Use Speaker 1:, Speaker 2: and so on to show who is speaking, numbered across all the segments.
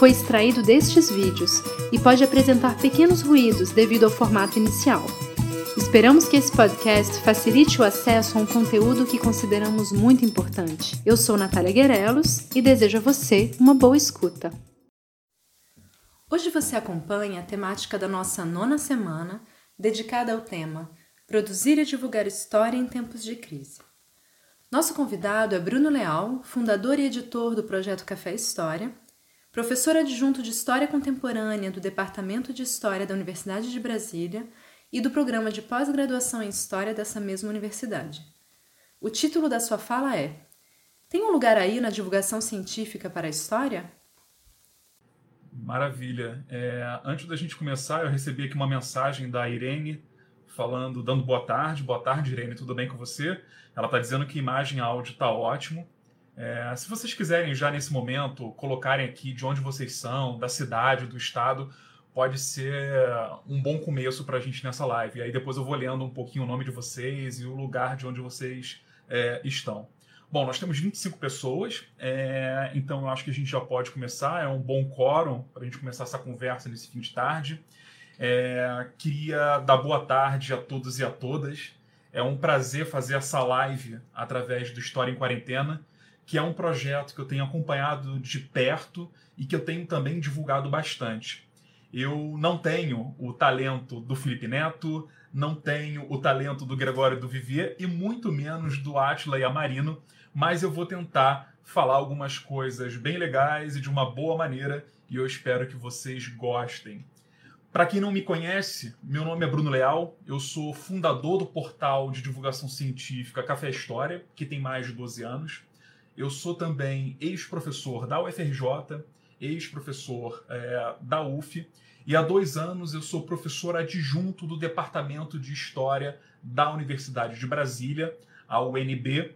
Speaker 1: foi extraído destes vídeos e pode apresentar pequenos ruídos devido ao formato inicial. Esperamos que esse podcast facilite o acesso a um conteúdo que consideramos muito importante. Eu sou Natália Guerelos e desejo a você uma boa escuta. Hoje você acompanha a temática da nossa nona semana, dedicada ao tema Produzir e divulgar história em tempos de crise. Nosso convidado é Bruno Leal, fundador e editor do projeto Café História, professor adjunto de História Contemporânea do Departamento de História da Universidade de Brasília e do programa de pós-graduação em História dessa mesma universidade. O título da sua fala é: Tem um lugar aí na divulgação científica para a história?
Speaker 2: Maravilha. É, antes da gente começar, eu recebi aqui uma mensagem da Irene falando, dando boa tarde. Boa tarde, Irene, tudo bem com você? Ela está dizendo que imagem e áudio está ótimo. É, se vocês quiserem já nesse momento colocarem aqui de onde vocês são, da cidade, do estado, pode ser um bom começo para a gente nessa live. E aí depois eu vou lendo um pouquinho o nome de vocês e o lugar de onde vocês é, estão. Bom, nós temos 25 pessoas, é, então eu acho que a gente já pode começar. É um bom quórum para a gente começar essa conversa nesse fim de tarde. É, queria dar boa tarde a todos e a todas. É um prazer fazer essa live através do História em Quarentena que é um projeto que eu tenho acompanhado de perto e que eu tenho também divulgado bastante. Eu não tenho o talento do Felipe Neto, não tenho o talento do Gregório do Vivier e muito menos do Atila e Amarino, mas eu vou tentar falar algumas coisas bem legais e de uma boa maneira e eu espero que vocês gostem. Para quem não me conhece, meu nome é Bruno Leal, eu sou fundador do portal de divulgação científica Café História, que tem mais de 12 anos. Eu sou também ex-professor da UFRJ, ex-professor é, da UF, e há dois anos eu sou professor adjunto do Departamento de História da Universidade de Brasília, a UNB,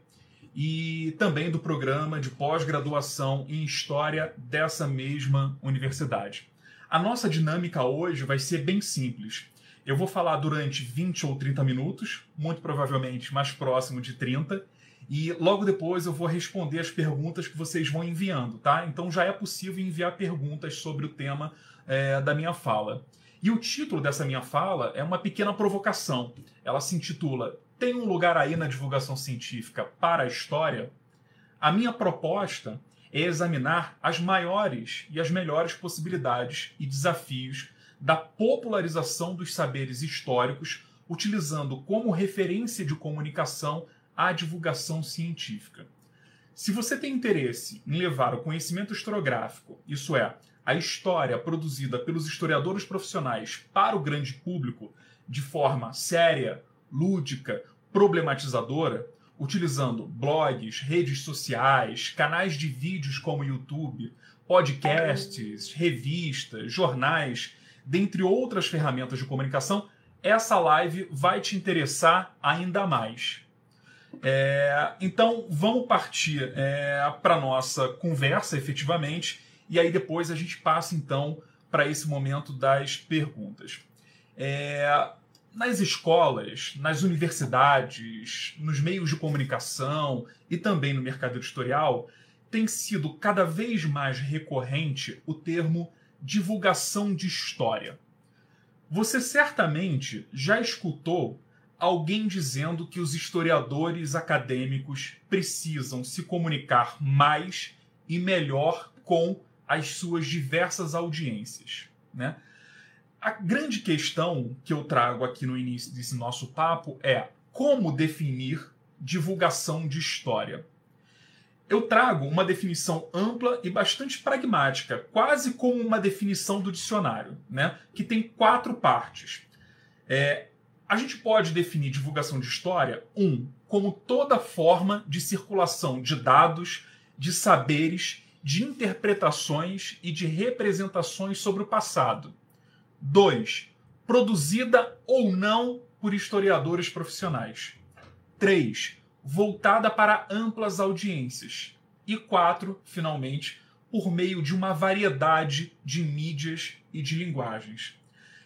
Speaker 2: e também do programa de pós-graduação em História dessa mesma universidade. A nossa dinâmica hoje vai ser bem simples. Eu vou falar durante 20 ou 30 minutos, muito provavelmente mais próximo de 30, e logo depois eu vou responder as perguntas que vocês vão enviando, tá? Então já é possível enviar perguntas sobre o tema é, da minha fala. E o título dessa minha fala é uma pequena provocação. Ela se intitula Tem um lugar aí na divulgação científica para a história? A minha proposta é examinar as maiores e as melhores possibilidades e desafios da popularização dos saberes históricos, utilizando como referência de comunicação à divulgação científica. Se você tem interesse em levar o conhecimento historiográfico, isso é, a história produzida pelos historiadores profissionais para o grande público de forma séria, lúdica, problematizadora, utilizando blogs, redes sociais, canais de vídeos como YouTube, podcasts, revistas, jornais, dentre outras ferramentas de comunicação, essa live vai te interessar ainda mais. É, então, vamos partir é, para nossa conversa, efetivamente, e aí depois a gente passa, então, para esse momento das perguntas. É, nas escolas, nas universidades, nos meios de comunicação e também no mercado editorial, tem sido cada vez mais recorrente o termo divulgação de história. Você certamente já escutou alguém dizendo que os historiadores acadêmicos precisam se comunicar mais e melhor com as suas diversas audiências. Né? A grande questão que eu trago aqui no início desse nosso papo é como definir divulgação de história. Eu trago uma definição ampla e bastante pragmática, quase como uma definição do dicionário, né? que tem quatro partes. É, a gente pode definir divulgação de história, um, como toda forma de circulação de dados, de saberes, de interpretações e de representações sobre o passado. Dois, produzida ou não por historiadores profissionais. 3. Voltada para amplas audiências. E 4, finalmente, por meio de uma variedade de mídias e de linguagens.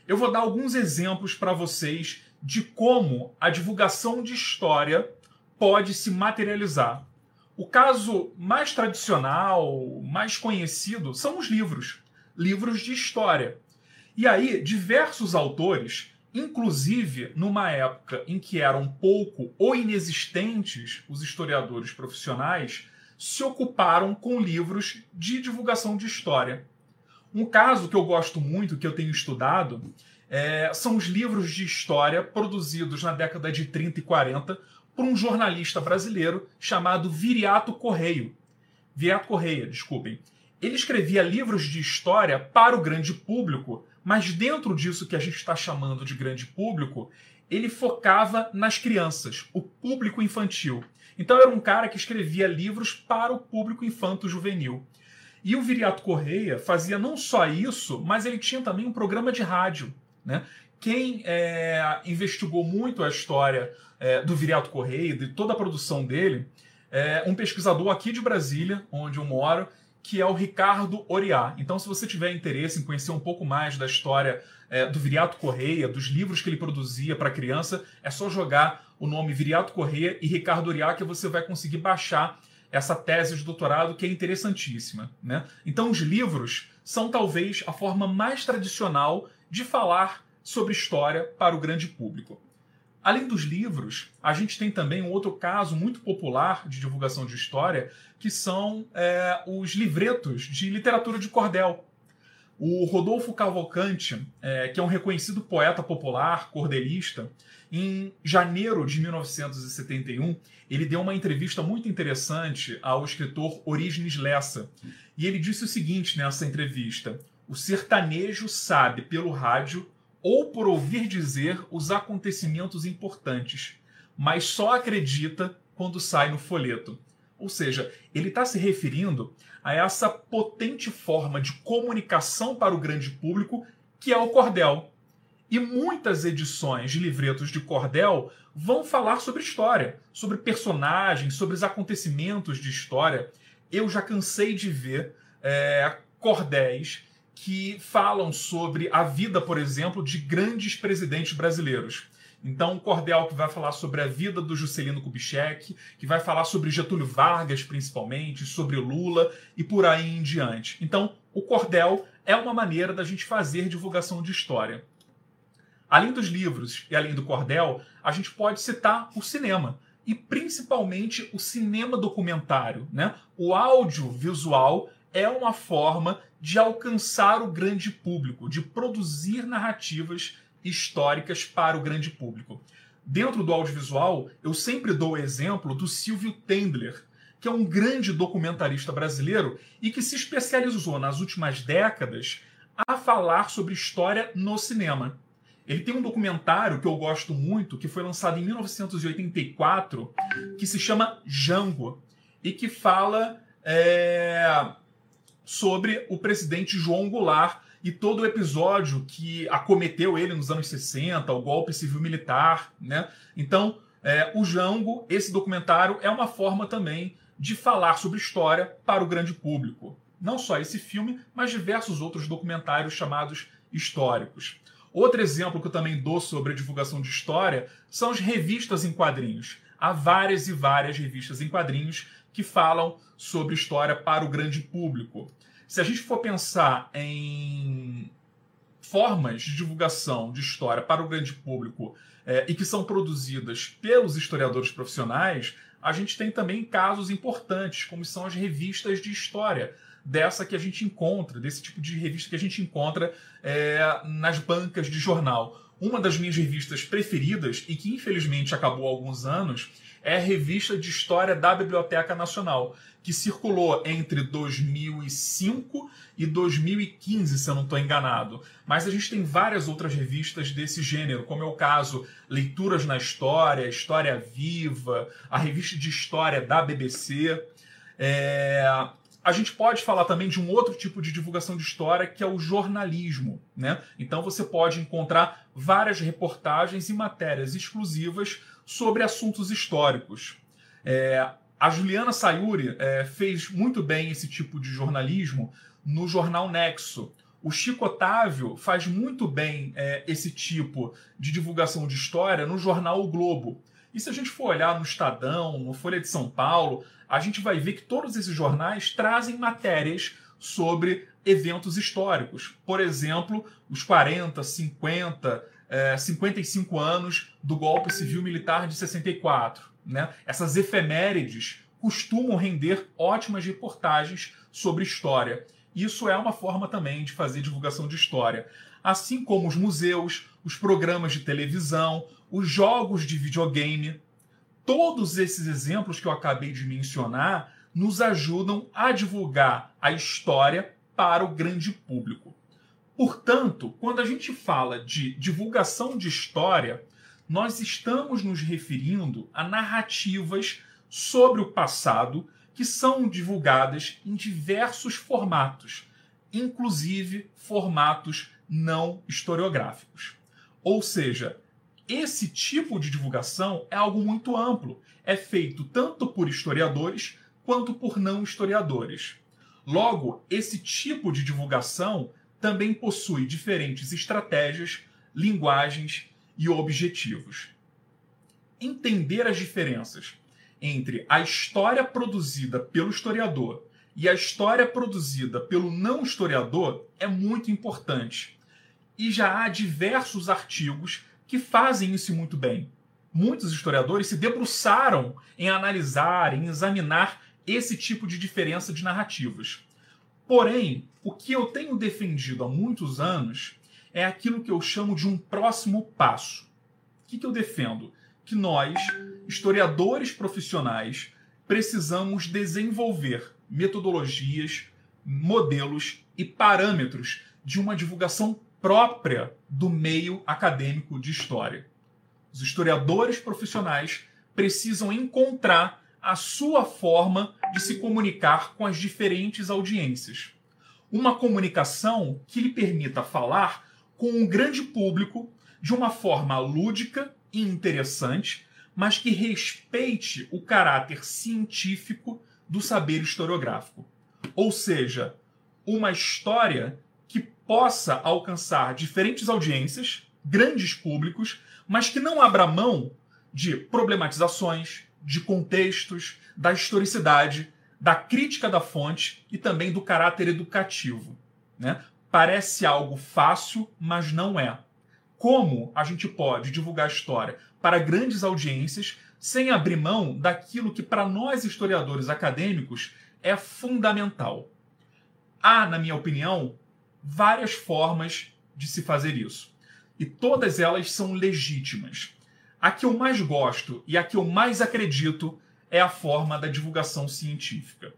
Speaker 2: Eu vou dar alguns exemplos para vocês de como a divulgação de história pode se materializar. O caso mais tradicional, mais conhecido, são os livros, livros de história. E aí, diversos autores, inclusive numa época em que eram pouco ou inexistentes os historiadores profissionais, se ocuparam com livros de divulgação de história. Um caso que eu gosto muito, que eu tenho estudado, é, são os livros de história produzidos na década de 30 e 40 por um jornalista brasileiro chamado Viriato Correio. Viriato Correia, desculpem. Ele escrevia livros de história para o grande público, mas dentro disso que a gente está chamando de grande público, ele focava nas crianças, o público infantil. Então era um cara que escrevia livros para o público infanto-juvenil. E o Viriato Correia fazia não só isso, mas ele tinha também um programa de rádio né? Quem é, investigou muito a história é, do Viriato Correia, de toda a produção dele, é um pesquisador aqui de Brasília, onde eu moro, que é o Ricardo Oriá. Então, se você tiver interesse em conhecer um pouco mais da história é, do Viriato Correia, dos livros que ele produzia para criança, é só jogar o nome Viriato Correia e Ricardo Oriá que você vai conseguir baixar essa tese de doutorado que é interessantíssima. Né? Então, os livros são talvez a forma mais tradicional de falar sobre história para o grande público. Além dos livros, a gente tem também um outro caso muito popular de divulgação de história, que são é, os livretos de literatura de cordel. O Rodolfo Cavalcante, é, que é um reconhecido poeta popular, cordelista, em janeiro de 1971, ele deu uma entrevista muito interessante ao escritor Orígenes Lessa. E ele disse o seguinte nessa entrevista: o sertanejo sabe pelo rádio ou por ouvir dizer os acontecimentos importantes, mas só acredita quando sai no folheto. Ou seja, ele está se referindo a essa potente forma de comunicação para o grande público que é o cordel. E muitas edições de livretos de cordel vão falar sobre história, sobre personagens, sobre os acontecimentos de história. Eu já cansei de ver é, cordéis que falam sobre a vida, por exemplo, de grandes presidentes brasileiros. Então, o Cordel que vai falar sobre a vida do Juscelino Kubitschek, que vai falar sobre Getúlio Vargas, principalmente, sobre Lula e por aí em diante. Então, o Cordel é uma maneira da gente fazer divulgação de história. Além dos livros e além do Cordel, a gente pode citar o cinema e principalmente o cinema documentário, né? O audiovisual é uma forma de alcançar o grande público, de produzir narrativas históricas para o grande público. Dentro do audiovisual, eu sempre dou o exemplo do Silvio Tendler, que é um grande documentarista brasileiro e que se especializou nas últimas décadas a falar sobre história no cinema. Ele tem um documentário que eu gosto muito, que foi lançado em 1984, que se chama Jango, e que fala é, sobre o presidente João Goulart e todo o episódio que acometeu ele nos anos 60, o golpe civil-militar, né? Então, é, o Jango, esse documentário, é uma forma também de falar sobre história para o grande público. Não só esse filme, mas diversos outros documentários chamados históricos. Outro exemplo que eu também dou sobre a divulgação de história são as revistas em quadrinhos. Há várias e várias revistas em quadrinhos que falam sobre história para o grande público. Se a gente for pensar em formas de divulgação de história para o grande público é, e que são produzidas pelos historiadores profissionais, a gente tem também casos importantes, como são as revistas de história, dessa que a gente encontra, desse tipo de revista que a gente encontra é, nas bancas de jornal. Uma das minhas revistas preferidas, e que infelizmente acabou há alguns anos, é a revista de história da Biblioteca Nacional, que circulou entre 2005 e 2015, se eu não estou enganado. Mas a gente tem várias outras revistas desse gênero, como é o caso Leituras na História, História Viva, a revista de história da BBC. É... a gente pode falar também de um outro tipo de divulgação de história que é o jornalismo. Né? Então você pode encontrar várias reportagens e matérias exclusivas sobre assuntos históricos. É, a Juliana Sayuri é, fez muito bem esse tipo de jornalismo no jornal Nexo. O Chico Otávio faz muito bem é, esse tipo de divulgação de história no jornal O Globo. E se a gente for olhar no Estadão, no Folha de São Paulo, a gente vai ver que todos esses jornais trazem matérias sobre eventos históricos. Por exemplo, os 40, 50, é, 55 anos do golpe civil-militar de 64. Né? Essas efemérides costumam render ótimas reportagens sobre história. Isso é uma forma também de fazer divulgação de história. Assim como os museus, os programas de televisão, os jogos de videogame. Todos esses exemplos que eu acabei de mencionar nos ajudam a divulgar a história para o grande público. Portanto, quando a gente fala de divulgação de história, nós estamos nos referindo a narrativas sobre o passado que são divulgadas em diversos formatos, inclusive formatos não historiográficos. Ou seja, esse tipo de divulgação é algo muito amplo, é feito tanto por historiadores quanto por não historiadores. Logo, esse tipo de divulgação também possui diferentes estratégias, linguagens e objetivos. Entender as diferenças entre a história produzida pelo historiador e a história produzida pelo não historiador é muito importante. E já há diversos artigos que fazem isso muito bem. Muitos historiadores se debruçaram em analisar, em examinar esse tipo de diferença de narrativas. Porém, o que eu tenho defendido há muitos anos é aquilo que eu chamo de um próximo passo. O que, que eu defendo? Que nós, historiadores profissionais, precisamos desenvolver metodologias, modelos e parâmetros de uma divulgação própria do meio acadêmico de história. Os historiadores profissionais precisam encontrar a sua forma de se comunicar com as diferentes audiências. Uma comunicação que lhe permita falar com um grande público de uma forma lúdica e interessante, mas que respeite o caráter científico do saber historiográfico. Ou seja, uma história que possa alcançar diferentes audiências, grandes públicos, mas que não abra mão de problematizações, de contextos, da historicidade, da crítica da fonte e também do caráter educativo. Né? Parece algo fácil, mas não é. Como a gente pode divulgar a história para grandes audiências sem abrir mão daquilo que, para nós historiadores acadêmicos, é fundamental? Há, na minha opinião, várias formas de se fazer isso. E todas elas são legítimas. A que eu mais gosto e a que eu mais acredito é a forma da divulgação científica.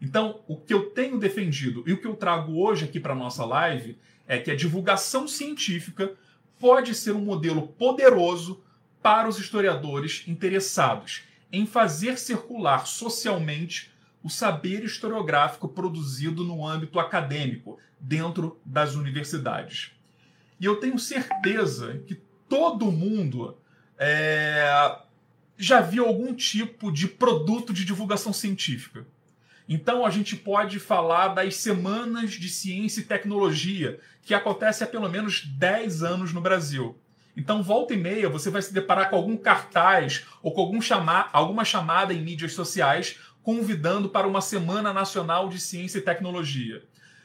Speaker 2: Então, o que eu tenho defendido e o que eu trago hoje aqui para a nossa live é que a divulgação científica pode ser um modelo poderoso para os historiadores interessados em fazer circular socialmente o saber historiográfico produzido no âmbito acadêmico, dentro das universidades. E eu tenho certeza que todo mundo é, já viu algum tipo de produto de divulgação científica. Então a gente pode falar das semanas de ciência e tecnologia, que acontece há pelo menos 10 anos no Brasil. Então, volta e meia, você vai se deparar com algum cartaz ou com algum chama alguma chamada em mídias sociais convidando para uma Semana Nacional de Ciência e Tecnologia.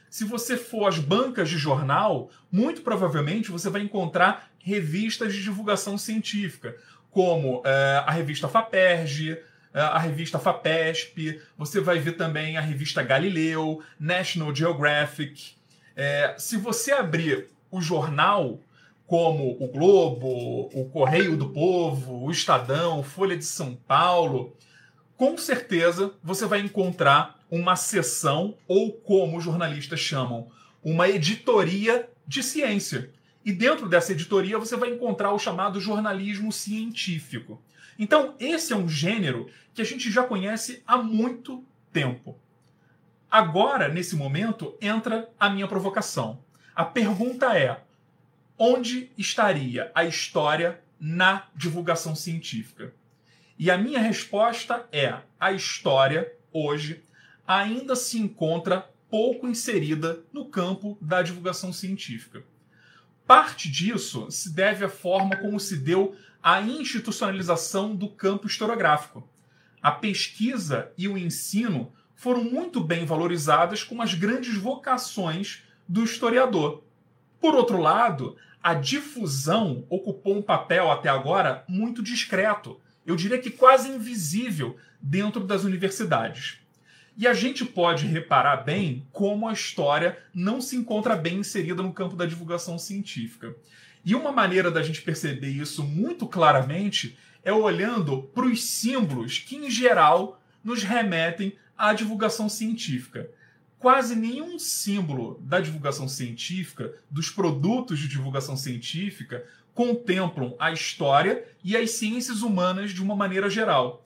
Speaker 2: Se você for às bancas de jornal, muito provavelmente você vai encontrar revistas de divulgação científica, como é, a revista FAPERJ, é, a revista FAPESP, você vai ver também a revista Galileu, National Geographic. É, se você abrir o jornal, como o Globo, o Correio do Povo, o Estadão, Folha de São Paulo, com certeza você vai encontrar uma sessão, ou como os jornalistas chamam, uma editoria de ciência. E dentro dessa editoria você vai encontrar o chamado jornalismo científico. Então, esse é um gênero que a gente já conhece há muito tempo. Agora, nesse momento, entra a minha provocação. A pergunta é: onde estaria a história na divulgação científica? E a minha resposta é: a história, hoje, ainda se encontra pouco inserida no campo da divulgação científica. Parte disso se deve à forma como se deu a institucionalização do campo historiográfico. A pesquisa e o ensino foram muito bem valorizadas como as grandes vocações do historiador. Por outro lado, a difusão ocupou um papel até agora muito discreto, eu diria que quase invisível dentro das universidades. E a gente pode reparar bem como a história não se encontra bem inserida no campo da divulgação científica. E uma maneira da gente perceber isso muito claramente é olhando para os símbolos que, em geral, nos remetem à divulgação científica. Quase nenhum símbolo da divulgação científica, dos produtos de divulgação científica, contemplam a história e as ciências humanas de uma maneira geral.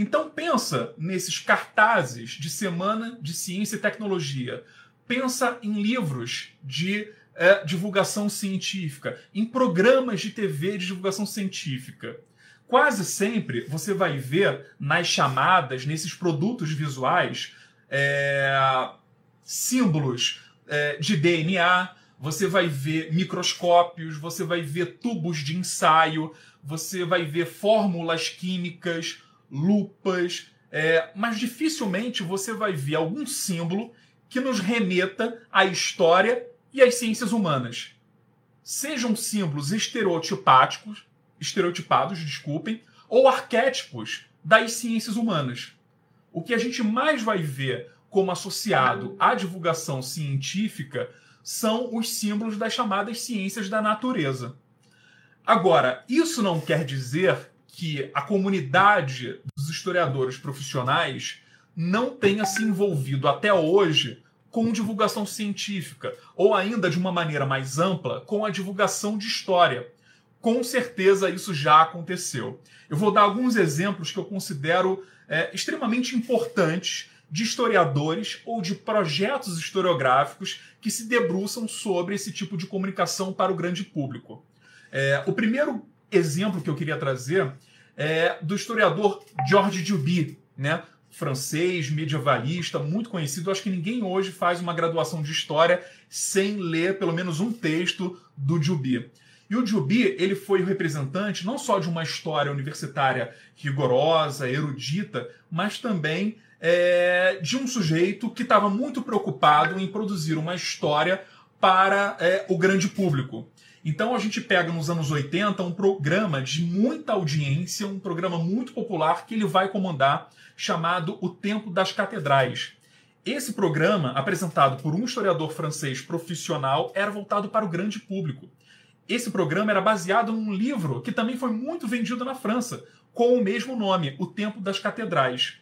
Speaker 2: Então pensa nesses cartazes de semana de ciência e tecnologia. Pensa em livros de é, divulgação científica, em programas de TV de divulgação científica. Quase sempre você vai ver nas chamadas, nesses produtos visuais, é, símbolos é, de DNA, você vai ver microscópios, você vai ver tubos de ensaio, você vai ver fórmulas químicas, lupas, é, mas dificilmente você vai ver algum símbolo que nos remeta à história e às ciências humanas. Sejam símbolos estereotipáticos, estereotipados, desculpem, ou arquétipos das ciências humanas. O que a gente mais vai ver como associado à divulgação científica são os símbolos das chamadas ciências da natureza. Agora, isso não quer dizer que a comunidade dos historiadores profissionais não tenha se envolvido até hoje com divulgação científica, ou ainda de uma maneira mais ampla, com a divulgação de história. Com certeza isso já aconteceu. Eu vou dar alguns exemplos que eu considero é, extremamente importantes de historiadores ou de projetos historiográficos que se debruçam sobre esse tipo de comunicação para o grande público. É, o primeiro exemplo que eu queria trazer é do historiador Georges Duby, né? francês, medievalista, muito conhecido. Acho que ninguém hoje faz uma graduação de história sem ler pelo menos um texto do Duby. E o Duby, ele foi o representante não só de uma história universitária rigorosa, erudita, mas também é, de um sujeito que estava muito preocupado em produzir uma história para é, o grande público. Então a gente pega nos anos 80 um programa de muita audiência, um programa muito popular que ele vai comandar, chamado O Tempo das Catedrais. Esse programa, apresentado por um historiador francês profissional, era voltado para o grande público. Esse programa era baseado num livro que também foi muito vendido na França, com o mesmo nome, O Tempo das Catedrais.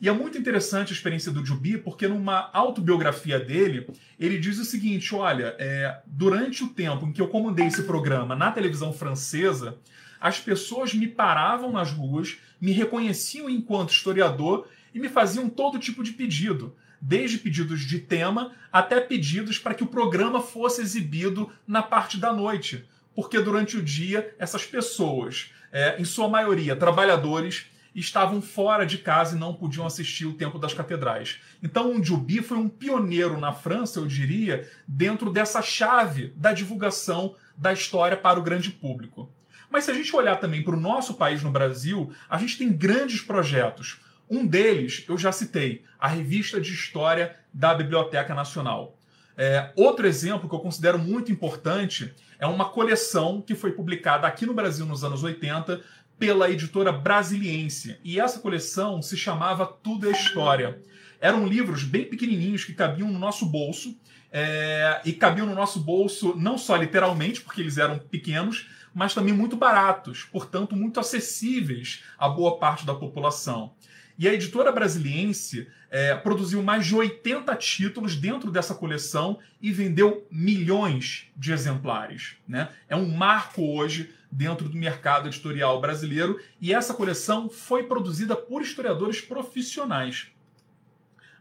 Speaker 2: E é muito interessante a experiência do Jubi, porque numa autobiografia dele, ele diz o seguinte: olha, é, durante o tempo em que eu comandei esse programa na televisão francesa, as pessoas me paravam nas ruas, me reconheciam enquanto historiador e me faziam todo tipo de pedido, desde pedidos de tema até pedidos para que o programa fosse exibido na parte da noite, porque durante o dia essas pessoas, é, em sua maioria trabalhadores, estavam fora de casa e não podiam assistir o Tempo das Catedrais. Então, o Jubi foi um pioneiro na França, eu diria, dentro dessa chave da divulgação da história para o grande público. Mas se a gente olhar também para o nosso país no Brasil, a gente tem grandes projetos. Um deles, eu já citei, a Revista de História da Biblioteca Nacional. É, outro exemplo que eu considero muito importante é uma coleção que foi publicada aqui no Brasil nos anos 80 pela editora Brasiliense. E essa coleção se chamava Tudo é História. Eram livros bem pequenininhos que cabiam no nosso bolso. É, e cabiam no nosso bolso não só literalmente, porque eles eram pequenos, mas também muito baratos, portanto, muito acessíveis a boa parte da população. E a editora brasiliense é, produziu mais de 80 títulos dentro dessa coleção e vendeu milhões de exemplares. Né? É um marco hoje dentro do mercado editorial brasileiro e essa coleção foi produzida por historiadores profissionais.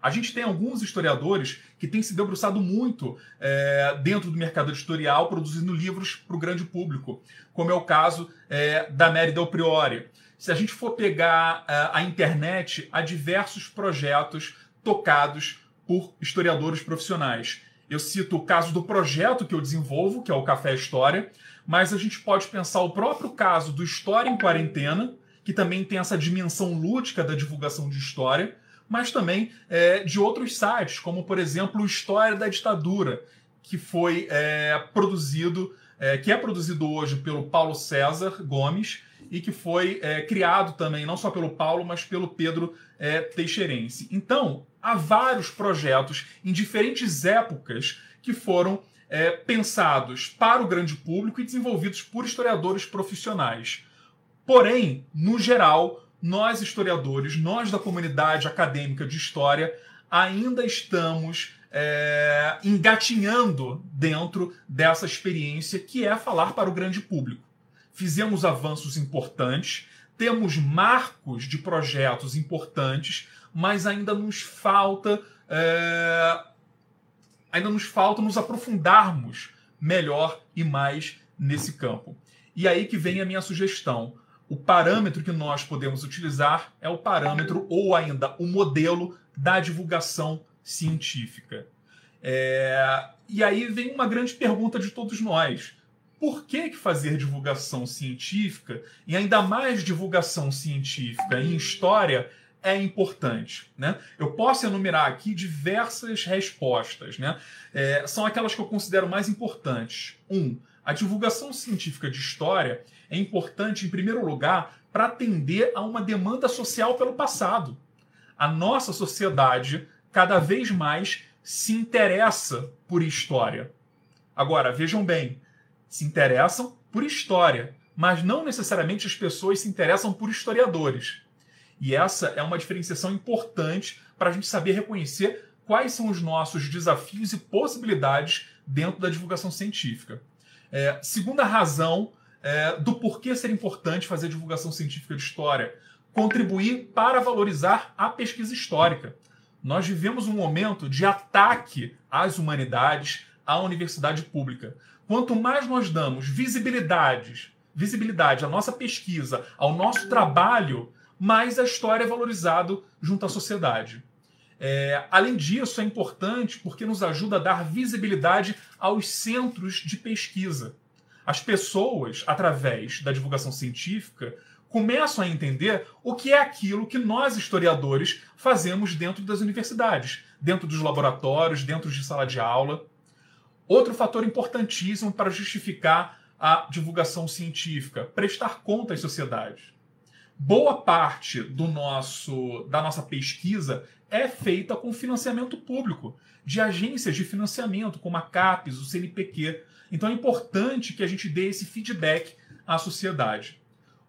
Speaker 2: A gente tem alguns historiadores que têm se debruçado muito é, dentro do mercado editorial, produzindo livros para o grande público, como é o caso é, da Mary Del Priori. Se a gente for pegar é, a internet, há diversos projetos tocados por historiadores profissionais. Eu cito o caso do projeto que eu desenvolvo, que é o Café História, mas a gente pode pensar o próprio caso do História em Quarentena, que também tem essa dimensão lúdica da divulgação de história, mas também é, de outros sites, como por exemplo o História da Ditadura, que foi é, produzido, é, que é produzido hoje pelo Paulo César Gomes e que foi é, criado também não só pelo Paulo, mas pelo Pedro é, Teixeirense. Então, há vários projetos em diferentes épocas que foram é, pensados para o grande público e desenvolvidos por historiadores profissionais. Porém, no geral, nós historiadores, nós da comunidade acadêmica de história, ainda estamos é, engatinhando dentro dessa experiência que é falar para o grande público. Fizemos avanços importantes, temos marcos de projetos importantes, mas ainda nos falta é, ainda nos falta nos aprofundarmos melhor e mais nesse campo. E aí que vem a minha sugestão. O parâmetro que nós podemos utilizar é o parâmetro ou ainda o modelo da divulgação científica. É... E aí vem uma grande pergunta de todos nós. Por que, que fazer divulgação científica e ainda mais divulgação científica em história é importante? Né? Eu posso enumerar aqui diversas respostas. Né? É, são aquelas que eu considero mais importantes. Um, a divulgação científica de história é importante, em primeiro lugar, para atender a uma demanda social pelo passado. A nossa sociedade, cada vez mais, se interessa por história. Agora, vejam bem, se interessam por história, mas não necessariamente as pessoas se interessam por historiadores. E essa é uma diferenciação importante para a gente saber reconhecer quais são os nossos desafios e possibilidades dentro da divulgação científica. É, segunda razão é, do porquê ser importante fazer divulgação científica de história. Contribuir para valorizar a pesquisa histórica. Nós vivemos um momento de ataque às humanidades, à universidade pública. Quanto mais nós damos visibilidade, visibilidade à nossa pesquisa, ao nosso trabalho, mais a história é valorizado junto à sociedade. É, além disso, é importante porque nos ajuda a dar visibilidade aos centros de pesquisa as pessoas, através da divulgação científica, começam a entender o que é aquilo que nós, historiadores, fazemos dentro das universidades, dentro dos laboratórios, dentro de sala de aula. Outro fator importantíssimo para justificar a divulgação científica, prestar conta às sociedades. Boa parte do nosso da nossa pesquisa é feita com financiamento público, de agências de financiamento, como a CAPES, o CNPq. Então é importante que a gente dê esse feedback à sociedade.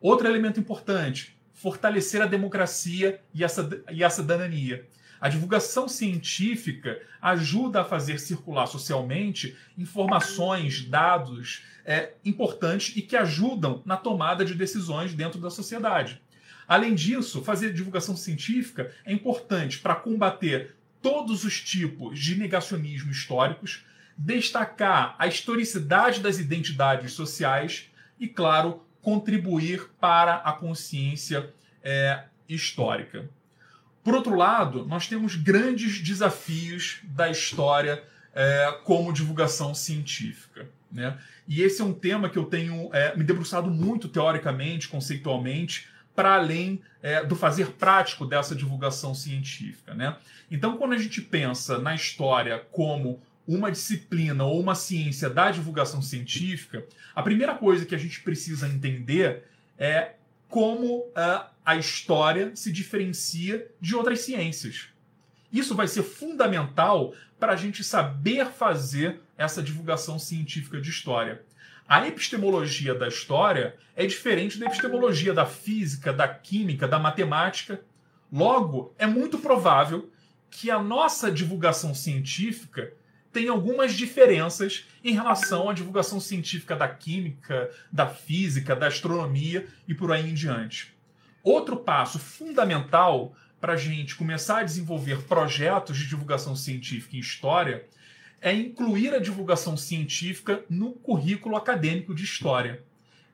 Speaker 2: Outro elemento importante, fortalecer a democracia e a, e a cidadania. A divulgação científica ajuda a fazer circular socialmente informações, dados é, importantes e que ajudam na tomada de decisões dentro da sociedade. Além disso, fazer divulgação científica é importante para combater todos os tipos de negacionismo históricos, destacar a historicidade das identidades sociais e, claro, contribuir para a consciência é, histórica. Por outro lado, nós temos grandes desafios da história é, como divulgação científica. Né? E esse é um tema que eu tenho é, me debruçado muito teoricamente, conceitualmente, para além é, do fazer prático dessa divulgação científica. Né? Então, quando a gente pensa na história como uma disciplina ou uma ciência da divulgação científica, a primeira coisa que a gente precisa entender é como uh, a história se diferencia de outras ciências. Isso vai ser fundamental para a gente saber fazer essa divulgação científica de história. A epistemologia da história é diferente da epistemologia da física, da química, da matemática. Logo, é muito provável que a nossa divulgação científica tem algumas diferenças em relação à divulgação científica da química, da física, da astronomia e por aí em diante. Outro passo fundamental para a gente começar a desenvolver projetos de divulgação científica em história é incluir a divulgação científica no currículo acadêmico de história.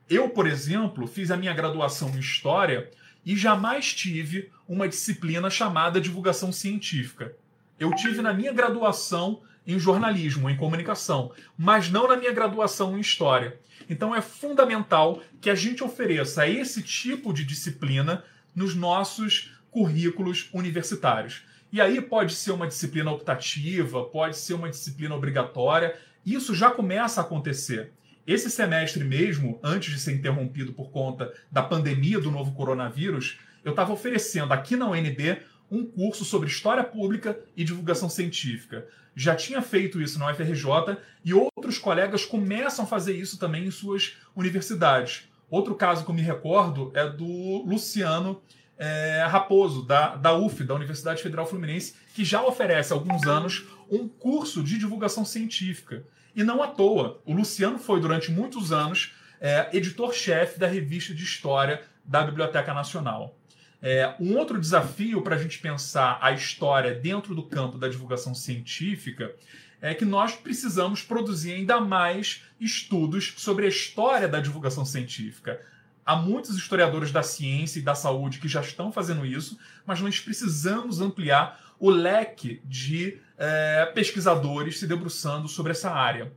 Speaker 2: Eu, por exemplo, fiz a minha graduação em história e jamais tive uma disciplina chamada divulgação científica. Eu tive na minha graduação em jornalismo, em comunicação, mas não na minha graduação em história. Então é fundamental que a gente ofereça esse tipo de disciplina nos nossos currículos universitários. E aí pode ser uma disciplina optativa, pode ser uma disciplina obrigatória. Isso já começa a acontecer. Esse semestre mesmo, antes de ser interrompido por conta da pandemia do novo coronavírus, eu estava oferecendo aqui na UNB um curso sobre história pública e divulgação científica. Já tinha feito isso na UFRJ e outros colegas começam a fazer isso também em suas universidades. Outro caso que eu me recordo é do Luciano é, Raposo, da, da UF, da Universidade Federal Fluminense, que já oferece há alguns anos um curso de divulgação científica. E não à toa, o Luciano foi durante muitos anos é, editor-chefe da revista de história da Biblioteca Nacional. É, um outro desafio para a gente pensar a história dentro do campo da divulgação científica é que nós precisamos produzir ainda mais estudos sobre a história da divulgação científica. Há muitos historiadores da ciência e da saúde que já estão fazendo isso, mas nós precisamos ampliar o leque de é, pesquisadores se debruçando sobre essa área.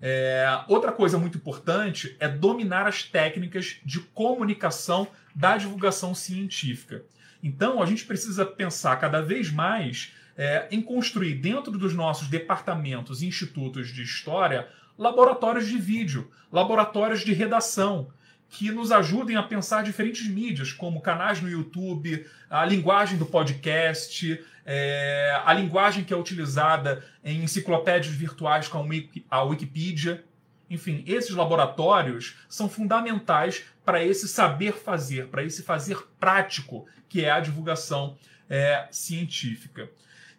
Speaker 2: É, outra coisa muito importante é dominar as técnicas de comunicação da divulgação científica. Então, a gente precisa pensar cada vez mais é, em construir dentro dos nossos departamentos e institutos de história laboratórios de vídeo, laboratórios de redação, que nos ajudem a pensar diferentes mídias, como canais no YouTube, a linguagem do podcast, é, a linguagem que é utilizada em enciclopédias virtuais como a Wikipedia. Enfim, esses laboratórios são fundamentais para esse saber fazer, para esse fazer prático, que é a divulgação é, científica.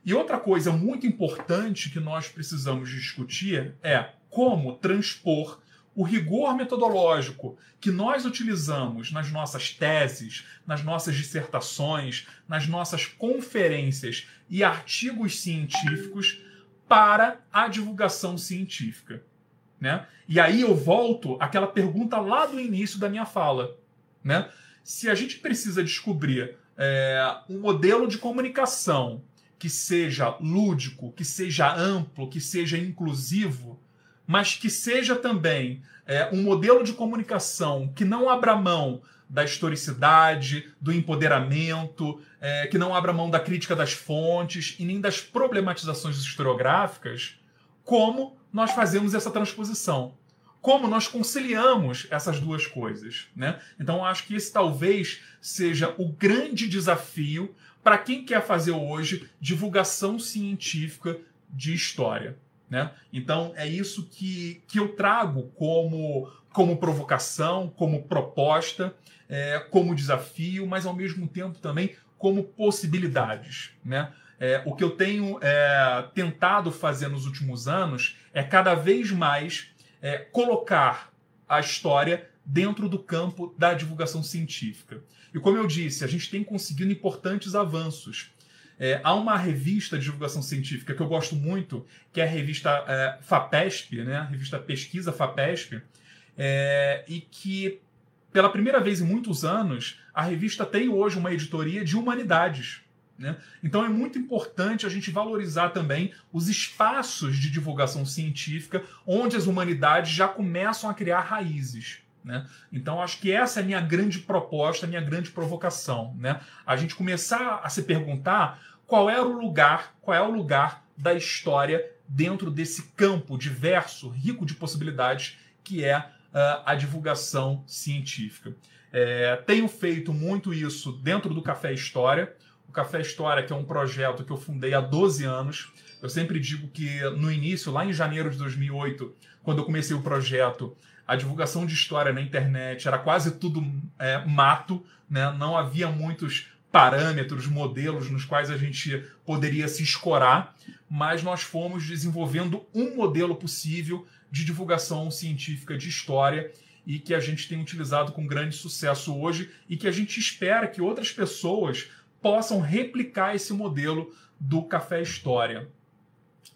Speaker 2: E outra coisa muito importante que nós precisamos discutir é como transpor o rigor metodológico que nós utilizamos nas nossas teses, nas nossas dissertações, nas nossas conferências e artigos científicos para a divulgação científica. Né? E aí eu volto àquela pergunta lá do início da minha fala. Né? Se a gente precisa descobrir é, um modelo de comunicação que seja lúdico, que seja amplo, que seja inclusivo, mas que seja também é, um modelo de comunicação que não abra mão da historicidade, do empoderamento, é, que não abra mão da crítica das fontes e nem das problematizações historiográficas, como nós fazemos essa transposição? Como nós conciliamos essas duas coisas? Né? Então, acho que esse talvez seja o grande desafio para quem quer fazer hoje divulgação científica de história. Né? Então é isso que, que eu trago como, como provocação, como proposta, é, como desafio, mas ao mesmo tempo também como possibilidades. Né? É, o que eu tenho é, tentado fazer nos últimos anos é cada vez mais é, colocar a história dentro do campo da divulgação científica. E como eu disse, a gente tem conseguido importantes avanços. É, há uma revista de divulgação científica que eu gosto muito, que é a revista é, FAPESP, né? a revista Pesquisa FAPESP, é, e que, pela primeira vez em muitos anos, a revista tem hoje uma editoria de humanidades. Né? Então é muito importante a gente valorizar também os espaços de divulgação científica onde as humanidades já começam a criar raízes. Né? Então, acho que essa é a minha grande proposta, a minha grande provocação. Né? A gente começar a se perguntar qual era o lugar, qual é o lugar da história dentro desse campo diverso, rico de possibilidades, que é uh, a divulgação científica. É, tenho feito muito isso dentro do Café História. O Café História, que é um projeto que eu fundei há 12 anos. Eu sempre digo que no início, lá em janeiro de 2008, quando eu comecei o projeto, a divulgação de história na internet era quase tudo é, mato, né? não havia muitos parâmetros, modelos nos quais a gente poderia se escorar, mas nós fomos desenvolvendo um modelo possível de divulgação científica de história e que a gente tem utilizado com grande sucesso hoje e que a gente espera que outras pessoas possam replicar esse modelo do Café História.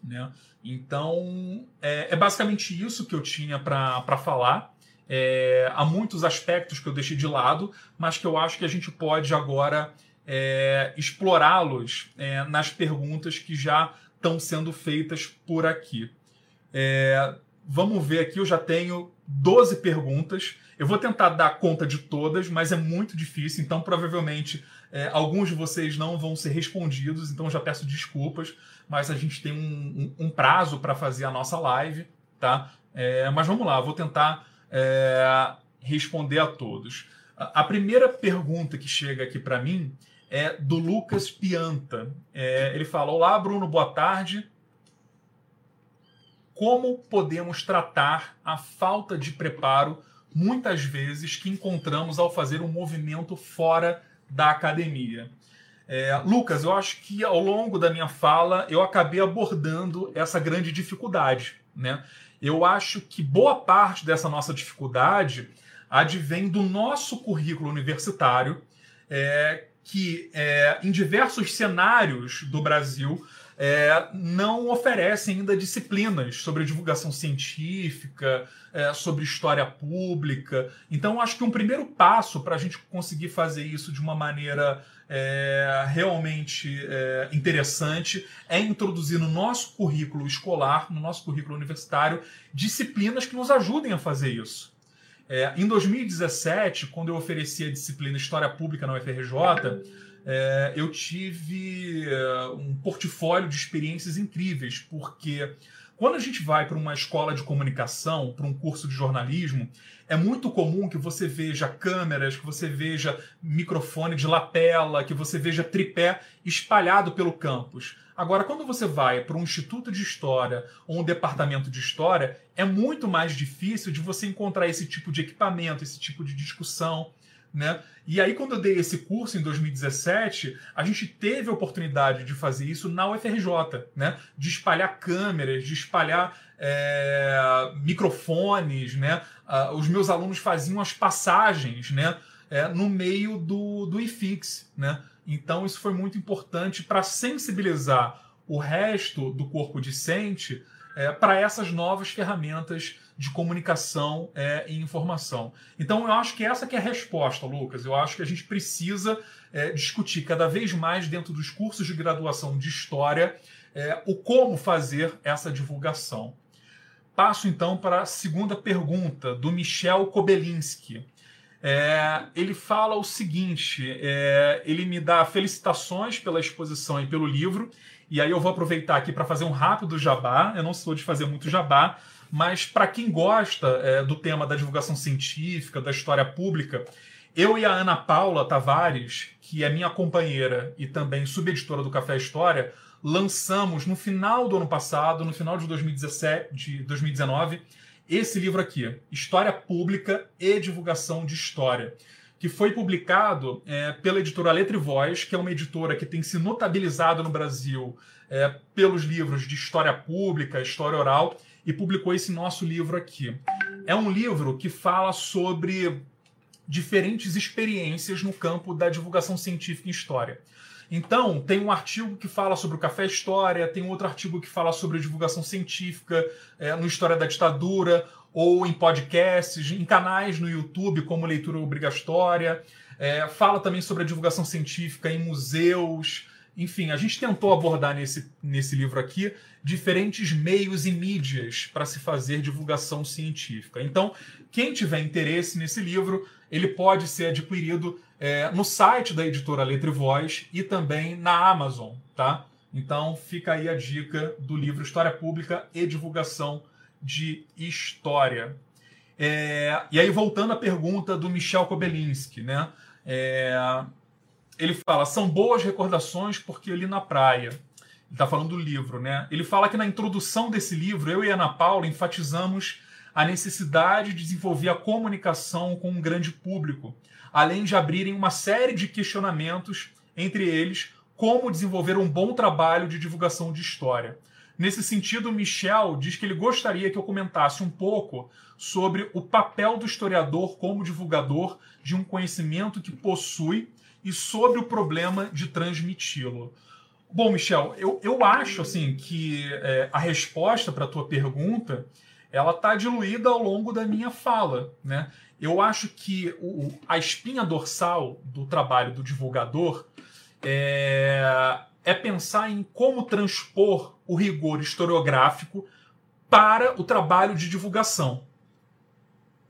Speaker 2: Né? Então, é, é basicamente isso que eu tinha para falar. É, há muitos aspectos que eu deixei de lado, mas que eu acho que a gente pode agora é, explorá-los é, nas perguntas que já estão sendo feitas por aqui. Vamos ver aqui, eu já tenho 12 perguntas. Eu vou tentar dar conta de todas, mas é muito difícil, então provavelmente é, alguns de vocês não vão ser respondidos, então já peço desculpas, mas a gente tem um, um, um prazo para fazer a nossa live, tá? É, mas vamos lá, vou tentar é, responder a todos. A primeira pergunta que chega aqui para mim é do Lucas Pianta. É, ele fala: Olá, Bruno, boa tarde. Como podemos tratar a falta de preparo, muitas vezes, que encontramos ao fazer um movimento fora da academia? É, Lucas, eu acho que ao longo da minha fala eu acabei abordando essa grande dificuldade. Né? Eu acho que boa parte dessa nossa dificuldade advém do nosso currículo universitário, é, que é, em diversos cenários do Brasil é, não oferecem ainda disciplinas sobre divulgação científica, é, sobre história pública. Então, acho que um primeiro passo para a gente conseguir fazer isso de uma maneira é, realmente é, interessante é introduzir no nosso currículo escolar, no nosso currículo universitário, disciplinas que nos ajudem a fazer isso. É, em 2017, quando eu ofereci a disciplina História Pública na UFRJ, é, eu tive é, um portfólio de experiências incríveis, porque quando a gente vai para uma escola de comunicação, para um curso de jornalismo, é muito comum que você veja câmeras, que você veja microfone de lapela, que você veja tripé espalhado pelo campus. Agora, quando você vai para um instituto de história ou um departamento de história, é muito mais difícil de você encontrar esse tipo de equipamento, esse tipo de discussão. Né? E aí, quando eu dei esse curso em 2017, a gente teve a oportunidade de fazer isso na UFRJ, né? de espalhar câmeras, de espalhar é, microfones. Né? Uh, os meus alunos faziam as passagens né? É, no meio do, do IFIX. Né? Então, isso foi muito importante para sensibilizar o resto do corpo discente é, para essas novas ferramentas de comunicação é, e informação. Então, eu acho que essa que é a resposta, Lucas. Eu acho que a gente precisa é, discutir cada vez mais dentro dos cursos de graduação de História é, o como fazer essa divulgação. Passo então para a segunda pergunta, do Michel Kobelinski. É, ele fala o seguinte: é, ele me dá felicitações pela exposição e pelo livro, e aí eu vou aproveitar aqui para fazer um rápido jabá. Eu não sou de fazer muito jabá, mas para quem gosta é, do tema da divulgação científica, da história pública, eu e a Ana Paula Tavares, que é minha companheira e também subeditora do Café História, lançamos no final do ano passado, no final de 2017, de 2019 esse livro aqui, História Pública e Divulgação de História, que foi publicado é, pela editora Letra e Voz, que é uma editora que tem se notabilizado no Brasil é, pelos livros de história pública, história oral, e publicou esse nosso livro aqui. É um livro que fala sobre diferentes experiências no campo da divulgação científica em história. Então, tem um artigo que fala sobre o café história, tem outro artigo que fala sobre a divulgação científica é, no História da Ditadura, ou em podcasts, em canais no YouTube, como Leitura Obrigatória. É, fala também sobre a divulgação científica em museus. Enfim, a gente tentou abordar nesse, nesse livro aqui diferentes meios e mídias para se fazer divulgação científica. Então, quem tiver interesse nesse livro, ele pode ser adquirido é, no site da editora Letra e Voz e também na Amazon, tá? Então fica aí a dica do livro História Pública e Divulgação de História. É, e aí, voltando à pergunta do Michel Kobelinski, né? É, ele fala: são boas recordações porque eu li na praia. Está falando do livro, né? Ele fala que na introdução desse livro, eu e Ana Paula enfatizamos a necessidade de desenvolver a comunicação com um grande público, além de abrirem uma série de questionamentos, entre eles, como desenvolver um bom trabalho de divulgação de história. Nesse sentido, Michel diz que ele gostaria que eu comentasse um pouco sobre o papel do historiador como divulgador de um conhecimento que possui e sobre o problema de transmiti-lo. Bom, Michel, eu, eu acho assim que é, a resposta para a tua pergunta ela está diluída ao longo da minha fala. Né? Eu acho que o, a espinha dorsal do trabalho do divulgador é, é pensar em como transpor o rigor historiográfico para o trabalho de divulgação.